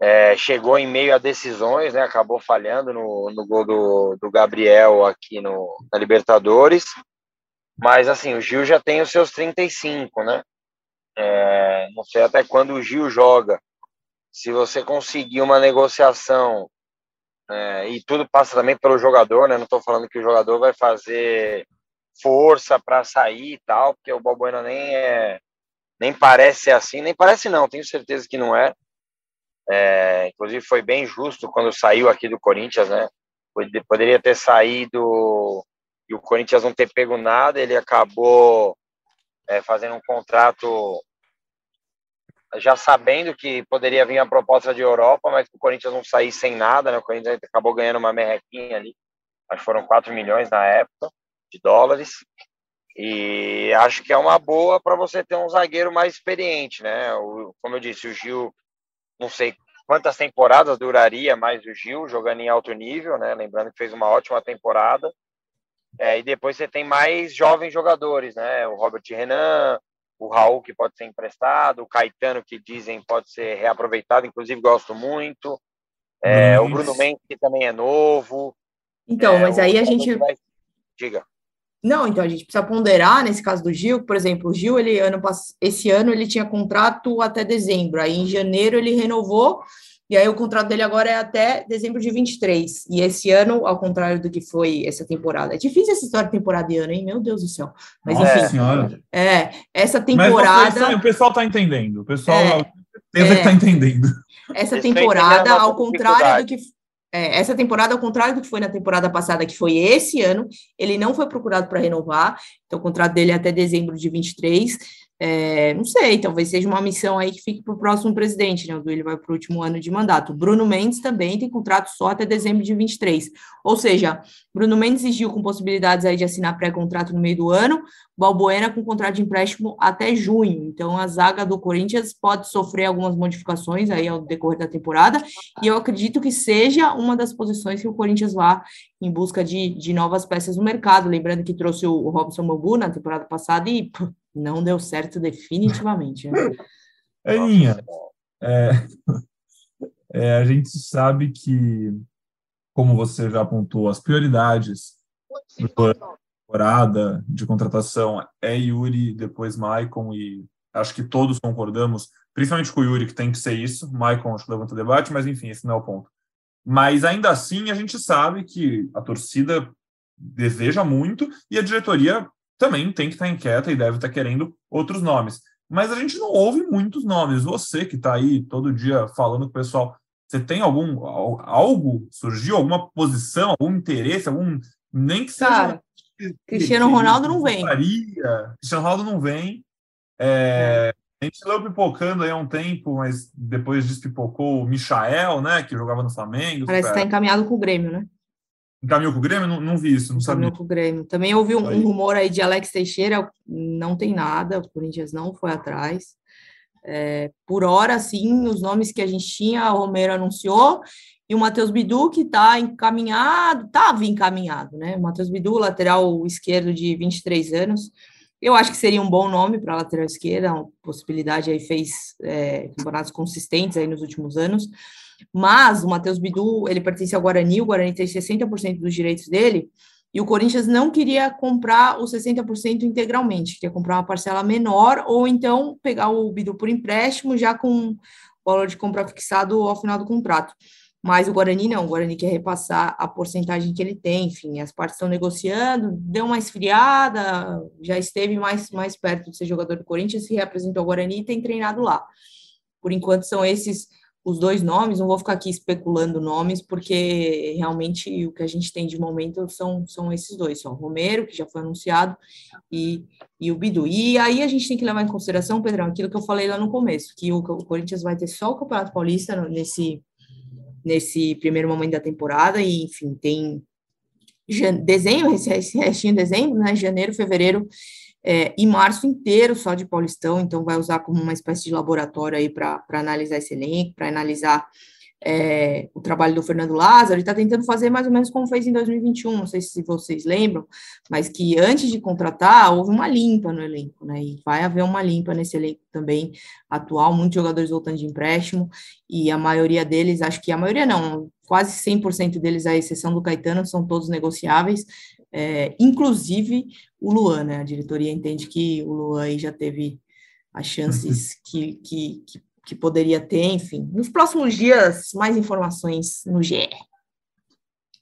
É, chegou em meio a decisões, né, acabou falhando no, no gol do, do Gabriel aqui no, na Libertadores. Mas, assim, o Gil já tem os seus 35, né? É, não sei até quando o Gil joga. Se você conseguir uma negociação, é, e tudo passa também pelo jogador, né? Não estou falando que o jogador vai fazer força para sair e tal, porque o Balbuena nem é nem parece ser assim, nem parece não, tenho certeza que não é. é inclusive foi bem justo quando saiu aqui do Corinthians, né? Poderia ter saído e o Corinthians não ter pego nada, ele acabou é, fazendo um contrato já sabendo que poderia vir a proposta de Europa, mas o Corinthians não sair sem nada, né? O Corinthians acabou ganhando uma merrequinha ali, que foram 4 milhões na época de dólares. E acho que é uma boa para você ter um zagueiro mais experiente, né? O, como eu disse, o Gil, não sei quantas temporadas duraria mais o Gil jogando em alto nível, né? Lembrando que fez uma ótima temporada. É, e depois você tem mais jovens jogadores, né? O Robert Renan, o Raul, que pode ser emprestado, o Caetano, que dizem pode ser reaproveitado, inclusive gosto muito. É, o Bruno Mendes, que também é novo. Então, é, mas aí a gente. Vai... Diga. Não, então a gente precisa ponderar nesse caso do Gil, por exemplo, o Gil, ele ano esse ano ele tinha contrato até dezembro, aí em janeiro ele renovou, e aí o contrato dele agora é até dezembro de 23. E esse ano, ao contrário do que foi essa temporada. É difícil essa história de temporada de ano, hein? Meu Deus do céu. Mas Nossa enfim. Senhora. É, essa temporada. Mas, o pessoal está entendendo. O pessoal é, é, que está entendendo. Essa temporada, ao contrário do que é, essa temporada, ao contrário do que foi na temporada passada, que foi esse ano, ele não foi procurado para renovar, então o contrato dele é até dezembro de 23. É, não sei, talvez seja uma missão aí que fique para o próximo presidente, né? O Duílio vai para o último ano de mandato. Bruno Mendes também tem contrato só até dezembro de 23. Ou seja, Bruno Mendes exigiu com possibilidades aí de assinar pré-contrato no meio do ano, Balbuena com contrato de empréstimo até junho. Então a zaga do Corinthians pode sofrer algumas modificações aí ao decorrer da temporada, e eu acredito que seja uma das posições que o Corinthians vá em busca de, de novas peças no mercado. Lembrando que trouxe o Robson Bambu na temporada passada e não deu certo definitivamente. Né? Aninha, é, é, a gente sabe que, como você já apontou, as prioridades da temporada de contratação é Yuri, depois Maicon, e acho que todos concordamos, principalmente com o Yuri, que tem que ser isso. Maicon acho que levanta debate, mas enfim, esse não é o ponto. Mas ainda assim, a gente sabe que a torcida deseja muito e a diretoria também tem que estar inquieta e deve estar querendo outros nomes. Mas a gente não ouve muitos nomes. Você que está aí todo dia falando com o pessoal, você tem algum algo surgiu alguma posição, algum interesse, algum nem que seja Cara, Cristiano Ronaldo não vem. Cristiano Ronaldo não vem. É, é. A gente leu pipocando aí há um tempo, mas depois despipocou o Michael, né, que jogava no Flamengo. Parece que está encaminhado com o Grêmio, né? Encaminhou com o Grêmio? Não, não vi isso, não Encaminhou sabia. com o Grêmio. Também ouvi um, um, rumor aí de Alex Teixeira, não tem nada, o Corinthians não foi atrás. É, por hora, sim, os nomes que a gente tinha, o Romero anunciou, e o Matheus Bidu, que está encaminhado, estava encaminhado, né? O Matheus Bidu, lateral esquerdo de 23 anos, eu acho que seria um bom nome para a lateral esquerda, uma possibilidade aí fez é, campeonatos consistentes aí nos últimos anos. Mas o Matheus Bidu, ele pertence ao Guarani, o Guarani tem 60% dos direitos dele, e o Corinthians não queria comprar os 60% integralmente, queria comprar uma parcela menor, ou então pegar o Bidu por empréstimo, já com valor de compra fixado ao final do contrato. Mas o Guarani não, o Guarani quer repassar a porcentagem que ele tem, enfim, as partes estão negociando, deu uma esfriada, já esteve mais, mais perto de ser jogador do Corinthians, se representou o Guarani e tem treinado lá. Por enquanto são esses os dois nomes, não vou ficar aqui especulando nomes, porque realmente o que a gente tem de momento são, são esses dois, só o Romero, que já foi anunciado, e, e o Bidu. E aí a gente tem que levar em consideração, Pedrão, aquilo que eu falei lá no começo, que o, o Corinthians vai ter só o Campeonato Paulista nesse, nesse primeiro momento da temporada, e enfim, tem dezembro, esse restinho de dezembro, né, janeiro, fevereiro é, e março inteiro só de Paulistão, então vai usar como uma espécie de laboratório aí para analisar esse elenco, para analisar é, o trabalho do Fernando Lázaro, ele está tentando fazer mais ou menos como fez em 2021, não sei se vocês lembram, mas que antes de contratar, houve uma limpa no elenco, né, e vai haver uma limpa nesse elenco também atual, muitos jogadores voltando de empréstimo, e a maioria deles, acho que a maioria não, quase 100% deles, à exceção do Caetano, são todos negociáveis, é, inclusive o Luan, né? A diretoria entende que o Luan já teve as chances uhum. que, que, que, que, poderia ter, enfim. Nos próximos dias, mais informações no GE.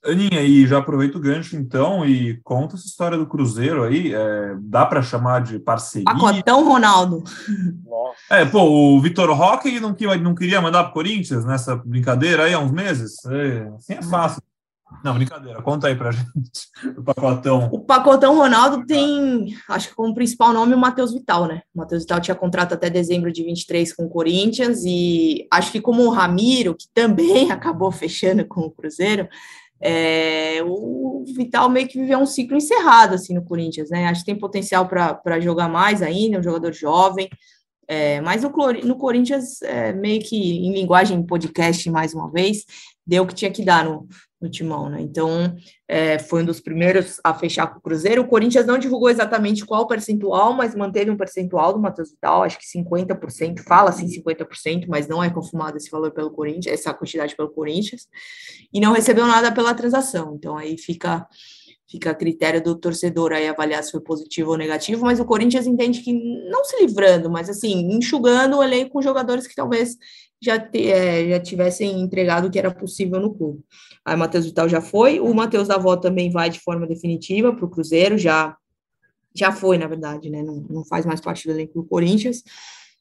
Aninha, e já aproveita o gancho então e conta essa história do Cruzeiro aí. É, dá para chamar de parceria? Pacotão Ronaldo. É, pô, o Vitor Roque não, não queria mandar para Corinthians nessa brincadeira aí há uns meses? É, assim é fácil. Não, brincadeira. Conta aí pra gente o pacotão. O pacotão Ronaldo tem, acho que como principal nome, o Matheus Vital, né? O Matheus Vital tinha contrato até dezembro de 23 com o Corinthians e acho que como o Ramiro, que também acabou fechando com o Cruzeiro, é, o Vital meio que viveu um ciclo encerrado assim no Corinthians, né? Acho que tem potencial para jogar mais ainda, um jogador jovem. É, mas no, no Corinthians, é, meio que em linguagem podcast, mais uma vez, deu o que tinha que dar no, no timão, né? Então, é, foi um dos primeiros a fechar com o Cruzeiro. O Corinthians não divulgou exatamente qual percentual, mas manteve um percentual do Matheus Vital, acho que 50%, fala assim 50%, mas não é confirmado esse valor pelo Corinthians, essa quantidade pelo Corinthians, e não recebeu nada pela transação. Então, aí fica fica a critério do torcedor aí avaliar se foi positivo ou negativo, mas o Corinthians entende que não se livrando, mas assim, enxugando o elenco com jogadores que talvez já, te, é, já tivessem entregado o que era possível no clube. Aí o Matheus Vital já foi, o Matheus Davó também vai de forma definitiva para o Cruzeiro, já já foi, na verdade, né? Não, não faz mais parte do elenco do Corinthians.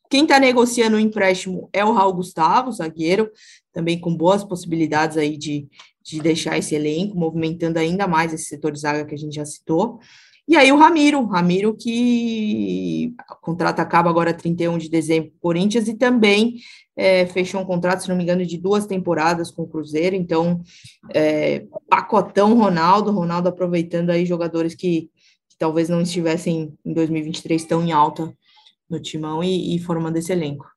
Quem está negociando o empréstimo é o Raul Gustavo, zagueiro, também com boas possibilidades aí de, de deixar esse elenco, movimentando ainda mais esse setor de zaga que a gente já citou. E aí o Ramiro, Ramiro que o contrato acaba agora 31 de dezembro com o Corinthians e também é, fechou um contrato, se não me engano, de duas temporadas com o Cruzeiro, então é, pacotão Ronaldo, Ronaldo aproveitando aí jogadores que, que, talvez não estivessem em 2023 tão em alta no timão e, e formando esse elenco.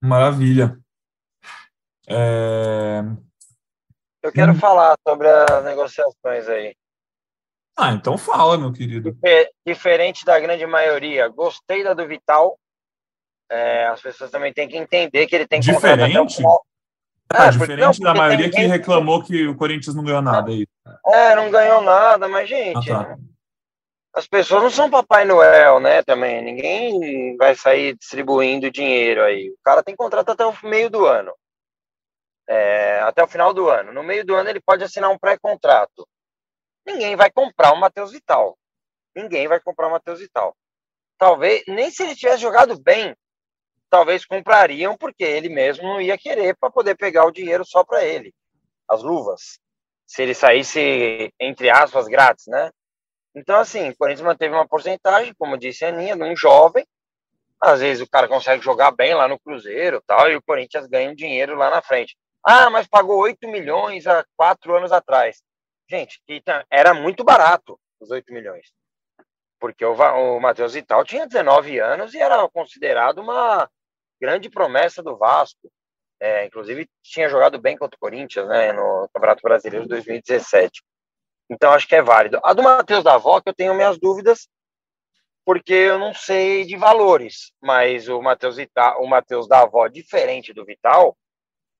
Maravilha. É... Eu quero hum. falar sobre as negociações aí. Ah, então fala, meu querido. Diferente da grande maioria, gostei da do Vital, é, as pessoas também têm que entender que ele tem que diferente. Ah, é, diferente não, da maioria que reclamou que o Corinthians não ganhou nada aí. É, não ganhou nada, mas gente, ah, tá. as pessoas não são Papai Noel, né? Também ninguém vai sair distribuindo dinheiro aí. O cara tem contrato até o meio do ano, é, até o final do ano. No meio do ano ele pode assinar um pré-contrato. Ninguém vai comprar o Matheus Vital. Ninguém vai comprar o Matheus Vital. Talvez nem se ele tivesse jogado bem, talvez comprariam porque ele mesmo não ia querer para poder pegar o dinheiro só para ele, as luvas. Se ele saísse, entre aspas, grátis, né? Então, assim, o Corinthians manteve uma porcentagem, como disse a Aninha, de um jovem. Às vezes o cara consegue jogar bem lá no Cruzeiro tal, e o Corinthians ganha um dinheiro lá na frente. Ah, mas pagou 8 milhões há quatro anos atrás. Gente, era muito barato os 8 milhões. Porque o, o Matheus Vital tinha 19 anos e era considerado uma grande promessa do Vasco. É, inclusive, tinha jogado bem contra o Corinthians né, no Campeonato Brasileiro de 2017. Então, acho que é válido. A do Matheus da Avó, que eu tenho minhas dúvidas, porque eu não sei de valores, mas o Matheus o Matheus da Avó, diferente do Vital,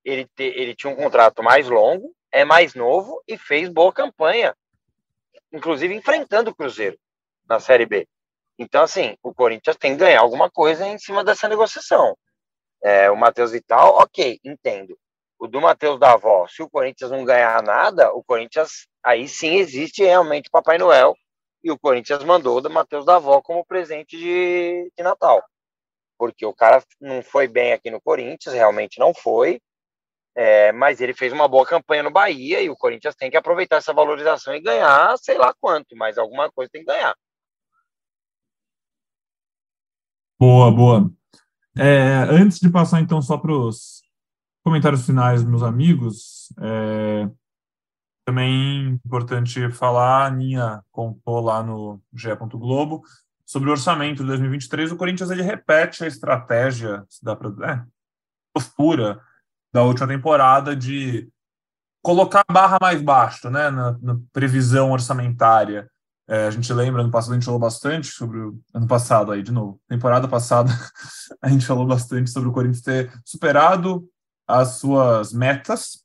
ele, te, ele tinha um contrato mais longo, é mais novo e fez boa campanha, inclusive enfrentando o Cruzeiro na Série B. Então, assim, o Corinthians tem que ganhar alguma coisa em cima dessa negociação. É, o Matheus Vital, ok, entendo. O do Matheus da Avó, se o Corinthians não ganhar nada, o Corinthians, aí sim existe realmente Papai Noel, e o Corinthians mandou o Matheus da Avó como presente de, de Natal. Porque o cara não foi bem aqui no Corinthians, realmente não foi, é, mas ele fez uma boa campanha no Bahia e o Corinthians tem que aproveitar essa valorização e ganhar, sei lá quanto, mas alguma coisa tem que ganhar. Boa, boa. É, antes de passar, então, só para os comentários finais, meus amigos, é, também importante falar, a Aninha contou lá no GE. Globo, sobre o orçamento de 2023, o Corinthians ele repete a estratégia, se dá para é, postura da última temporada de colocar a barra mais baixo, né, na, na previsão orçamentária. É, a gente lembra, no passado a gente falou bastante sobre o ano passado aí, de novo, temporada passada, a gente falou bastante sobre o Corinthians ter superado as suas metas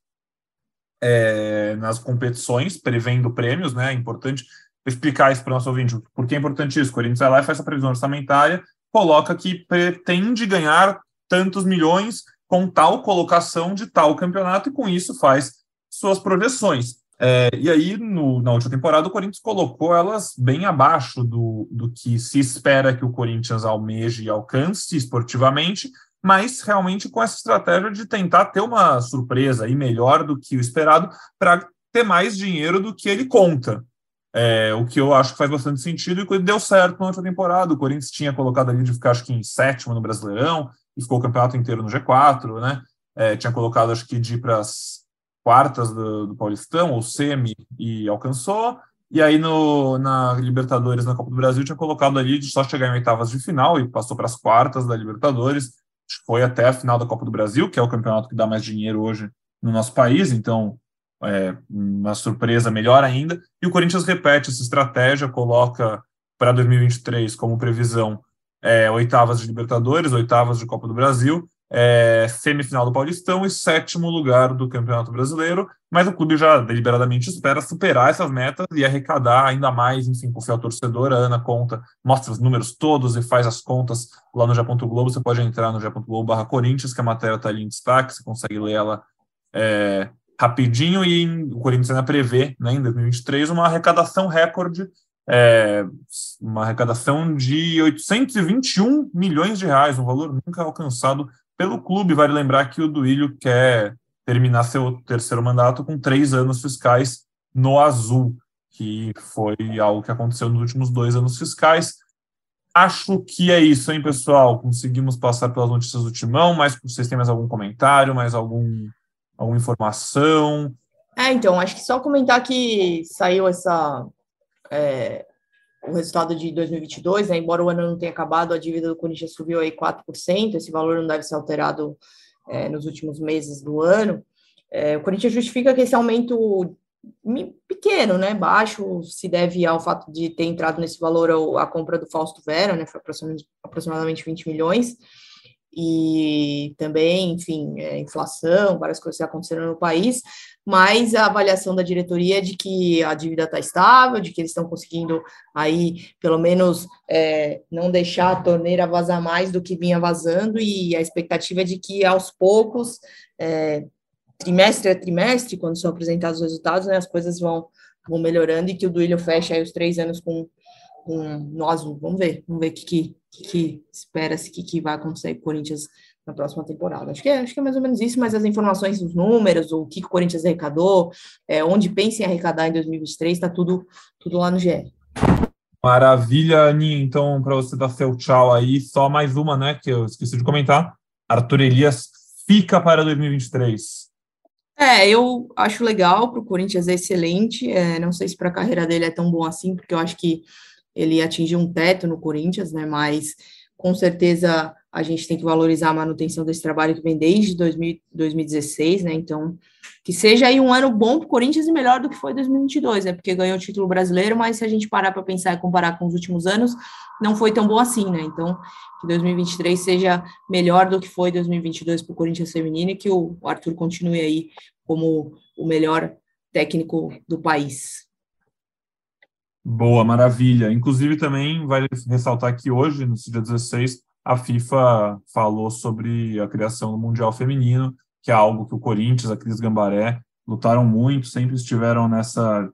é, nas competições, prevendo prêmios, né? É importante explicar isso para o nosso ouvinte, porque é importante isso. O Corinthians vai lá e faz essa previsão orçamentária, coloca que pretende ganhar tantos milhões com tal colocação de tal campeonato e com isso faz suas projeções. É, e aí, no, na última temporada, o Corinthians colocou elas bem abaixo do, do que se espera que o Corinthians almeje e alcance esportivamente, mas realmente com essa estratégia de tentar ter uma surpresa e melhor do que o esperado para ter mais dinheiro do que ele conta. É, o que eu acho que faz bastante sentido e deu certo na última temporada. O Corinthians tinha colocado ali de ficar, acho que em sétimo no Brasileirão, e ficou o campeonato inteiro no G4, né? É, tinha colocado, acho que, de ir para as quartas do, do Paulistão, ou semi, e alcançou. E aí no, na Libertadores, na Copa do Brasil, tinha colocado ali de só chegar em oitavas de final e passou para as quartas da Libertadores. Foi até a final da Copa do Brasil, que é o campeonato que dá mais dinheiro hoje no nosso país, então é uma surpresa melhor ainda. E o Corinthians repete essa estratégia, coloca para 2023 como previsão é, oitavas de Libertadores, oitavas de Copa do Brasil é, semifinal do Paulistão e sétimo lugar do Campeonato Brasileiro, mas o clube já deliberadamente espera superar essas metas e arrecadar ainda mais, enfim, com o torcedor, a Ana conta, mostra os números todos e faz as contas lá no G. Globo, você pode entrar no G.Globo barra Corinthians, que a matéria está ali em destaque, você consegue ler ela é, rapidinho. E o Corinthians ainda prevê, né, em 2023, uma arrecadação recorde é, uma arrecadação de 821 milhões de reais, um valor nunca alcançado pelo clube. Vale lembrar que o Duílio quer terminar seu terceiro mandato com três anos fiscais no azul. que foi algo que aconteceu nos últimos dois anos fiscais. Acho que é isso, hein, pessoal? Conseguimos passar pelas notícias do Timão, mas vocês têm mais algum comentário, mais algum, alguma informação? É, então, acho que só comentar que saiu essa é, o resultado de 2022, né, embora o ano não tenha acabado, a dívida do Corinthians subiu aí 4%, esse valor não deve ser alterado é, nos últimos meses do ano. É, o Corinthians justifica que esse aumento pequeno, né, baixo, se deve ao fato de ter entrado nesse valor a compra do Fausto Vera, né, foi aproximadamente, aproximadamente 20 milhões, e também, enfim, é, inflação, várias coisas aconteceram no país, mas a avaliação da diretoria é de que a dívida está estável, de que eles estão conseguindo aí, pelo menos, é, não deixar a torneira vazar mais do que vinha vazando, e a expectativa é de que aos poucos, é, trimestre a trimestre, quando são apresentados os resultados, né, as coisas vão, vão melhorando e que o Duílio feche aí os três anos com, com nós, vamos ver, vamos ver o que, que que, espera-se que, que vai acontecer com o Corinthians na próxima temporada. Acho que, é, acho que é mais ou menos isso, mas as informações dos números, o que, que o Corinthians arrecadou, é, onde pensa em arrecadar em 2023, está tudo, tudo lá no GE. Maravilha, Aninha. Então, para você dar seu tchau aí, só mais uma, né, que eu esqueci de comentar. Arthur Elias fica para 2023. É, eu acho legal para o Corinthians, é excelente. É, não sei se para a carreira dele é tão bom assim, porque eu acho que ele atingiu um teto no Corinthians, né? Mas com certeza a gente tem que valorizar a manutenção desse trabalho que vem desde 2000, 2016, né? Então, que seja aí um ano bom para o Corinthians e melhor do que foi 2022, né? Porque ganhou o título brasileiro, mas se a gente parar para pensar e comparar com os últimos anos, não foi tão bom assim, né? Então, que 2023 seja melhor do que foi 2022 para o Corinthians feminino e que o Arthur continue aí como o melhor técnico do país. Boa, maravilha. Inclusive, também vai ressaltar que hoje, no dia 16, a FIFA falou sobre a criação do Mundial Feminino, que é algo que o Corinthians, a Cris Gambaré, lutaram muito, sempre estiveram nessa,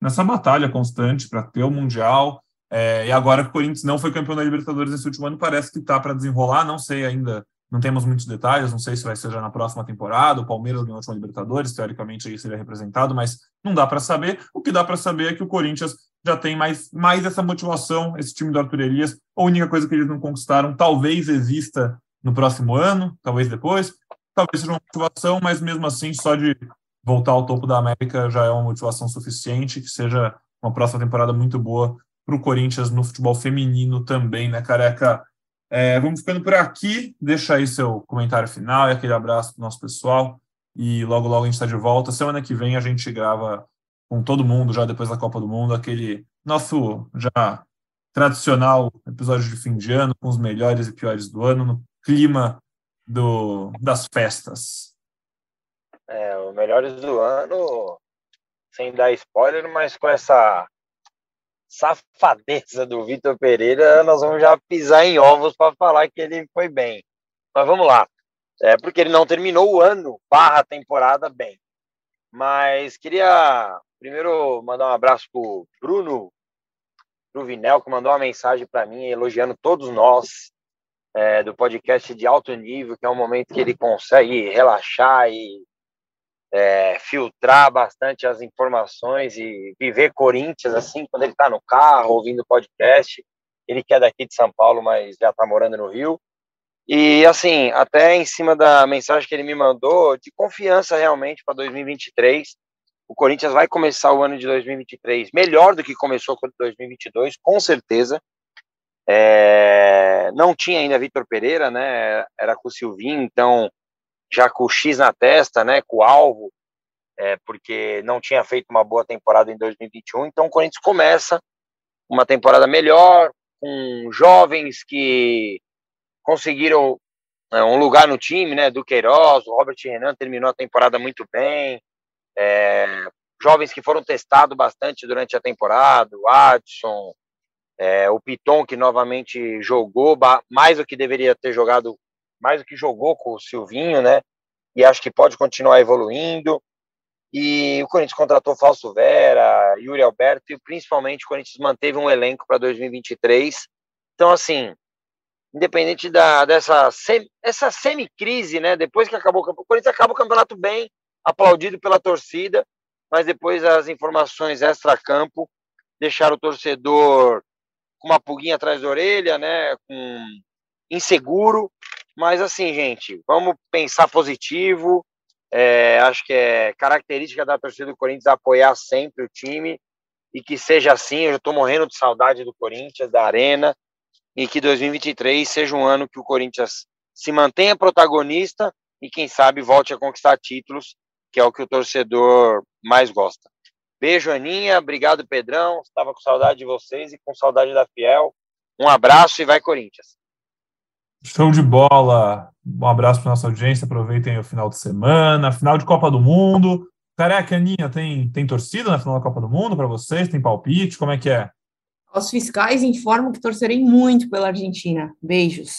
nessa batalha constante para ter o Mundial. É, e agora que o Corinthians não foi campeão da Libertadores esse último ano, parece que está para desenrolar. Não sei ainda, não temos muitos detalhes, não sei se vai ser já na próxima temporada. O Palmeiras ganhou a Libertadores, teoricamente aí seria representado, mas não dá para saber. O que dá para saber é que o Corinthians já tem mais, mais essa motivação, esse time do Arthur Elias. A única coisa que eles não conquistaram talvez exista no próximo ano, talvez depois. Talvez seja uma motivação, mas mesmo assim, só de voltar ao topo da América já é uma motivação suficiente, que seja uma próxima temporada muito boa para o Corinthians no futebol feminino também, né, careca? É, vamos ficando por aqui. Deixa aí seu comentário final e aquele abraço para nosso pessoal. E logo, logo a gente está de volta. Semana que vem a gente grava com todo mundo já depois da Copa do Mundo, aquele nosso já tradicional episódio de fim de ano com os melhores e piores do ano no clima do, das festas. É, os melhores do ano, sem dar spoiler, mas com essa safadeza do Vitor Pereira, nós vamos já pisar em ovos para falar que ele foi bem. Mas vamos lá. É porque ele não terminou o ano barra temporada bem. Mas queria Primeiro, mandar um abraço pro Bruno Vinel, que mandou uma mensagem para mim elogiando todos nós é, do podcast de alto nível, que é um momento que ele consegue relaxar e é, filtrar bastante as informações e viver Corinthians assim quando ele está no carro ouvindo podcast. Ele que é daqui de São Paulo, mas já está morando no Rio. E assim, até em cima da mensagem que ele me mandou, de confiança realmente para 2023 o Corinthians vai começar o ano de 2023 melhor do que começou com 2022, com certeza. É, não tinha ainda Vitor Pereira, né? Era com o Silvinho, então já com o X na testa, né? Com o alvo, é, porque não tinha feito uma boa temporada em 2021. Então o Corinthians começa uma temporada melhor, com jovens que conseguiram é, um lugar no time, né? Do Queiroz, o Robert Renan terminou a temporada muito bem. É, jovens que foram testados bastante durante a temporada, o Adson, é, o Piton, que novamente jogou mais do que deveria ter jogado, mais do que jogou com o Silvinho, né? E acho que pode continuar evoluindo. E o Corinthians contratou Falso Vera, Yuri Alberto, e principalmente o Corinthians manteve um elenco para 2023. Então, assim, independente da, dessa essa semi-crise, né? Depois que acabou o campeonato, o Corinthians acaba o campeonato bem, aplaudido pela torcida. mas depois as informações extra-campo deixaram o torcedor com uma pulguinha atrás da orelha, né? Com inseguro. Mas assim, gente, vamos pensar positivo. É, acho que é característica da torcida do Corinthians apoiar sempre o time e que seja assim. Eu estou morrendo de saudade do Corinthians, da Arena, e que 2023 seja um ano que o Corinthians se mantenha protagonista e, quem sabe, volte a conquistar títulos, que é o que o torcedor mais gosta. Beijo, Aninha. Obrigado, Pedrão. Estava com saudade de vocês e com saudade da Fiel. Um abraço e vai, Corinthians. Show de bola. Um abraço para nossa audiência. Aproveitem o final de semana, final de Copa do Mundo. Careca, Aninha, tem, tem torcida na final da Copa do Mundo para vocês? Tem palpite? Como é que é? Os fiscais informam que torcerei muito pela Argentina. Beijos.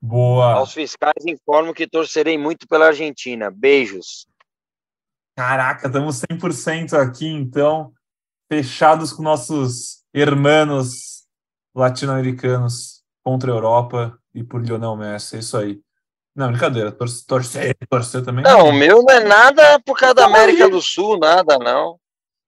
Boa. Aos fiscais informam que torcerei muito pela Argentina. Beijos. Caraca, estamos 100% aqui, então, fechados com nossos hermanos latino-americanos contra a Europa e por Lionel Messi. É isso aí. Não, brincadeira. Torcer, torcer, torcer também. Não, o meu não é nada por causa da América do Sul, nada, não.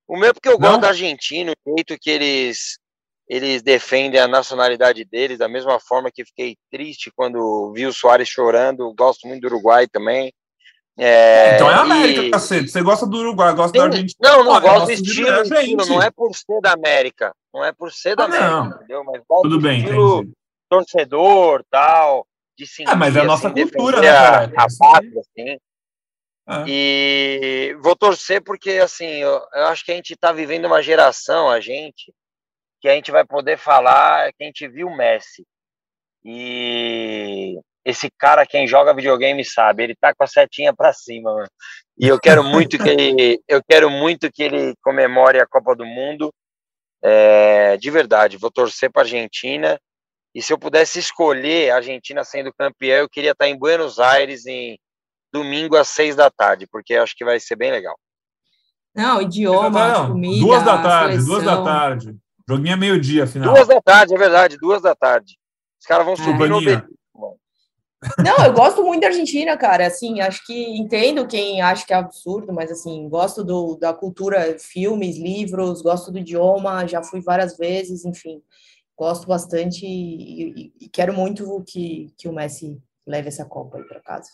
O meu é porque eu gosto da Argentina, o jeito que eles eles defendem a nacionalidade deles, da mesma forma que fiquei triste quando vi o Soares chorando. Gosto muito do Uruguai também. É, então é América, e... cacete. Você gosta do Uruguai, gosta da Argentina. Não, não, gosto do estilo, é estilo, não é por ser da América. Não é por ser da ah, América, não. entendeu? Mas gosto Tudo bem, estilo entendi. Torcedor, tal, de sentir, Ah, mas é a nossa assim, cultura, né, cara? A, a pátria, assim. É. E vou torcer porque, assim, eu, eu acho que a gente está vivendo uma geração, a gente, que a gente vai poder falar que a gente viu o Messi. E esse cara, quem joga videogame sabe, ele tá com a setinha para cima, mano. E eu quero muito que ele, eu quero muito que ele comemore a Copa do Mundo. É, de verdade, vou torcer para Argentina. E se eu pudesse escolher a Argentina sendo campeã, eu queria estar em Buenos Aires em domingo às seis da tarde, porque acho que vai ser bem legal. Não, idioma, não, comida, duas da tarde, seleção. duas da tarde. Joguinho é meio-dia, final. Duas da tarde, é verdade, duas da tarde. Os caras vão subir no Não, eu gosto muito da Argentina, cara. Assim, acho que entendo quem acha que é absurdo, mas assim, gosto do, da cultura, filmes, livros, gosto do idioma, já fui várias vezes, enfim, gosto bastante e, e, e quero muito que, que o Messi leve essa Copa aí para casa.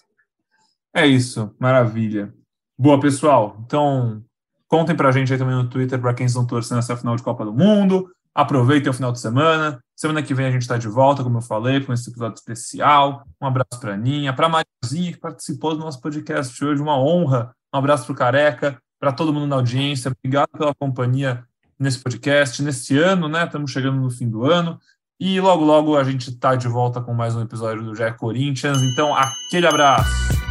É isso, maravilha. Boa, pessoal. Então, contem pra gente aí também no Twitter para quem estão torcendo essa final de Copa do Mundo. Aproveitem o final de semana. Semana que vem a gente está de volta, como eu falei, com esse episódio especial. Um abraço para a Aninha, para a Mariazinha, que participou do nosso podcast hoje. Uma honra. Um abraço para o Careca, para todo mundo na audiência. Obrigado pela companhia nesse podcast, nesse ano, né? Estamos chegando no fim do ano. E logo, logo a gente está de volta com mais um episódio do Jack Corinthians. Então, aquele abraço.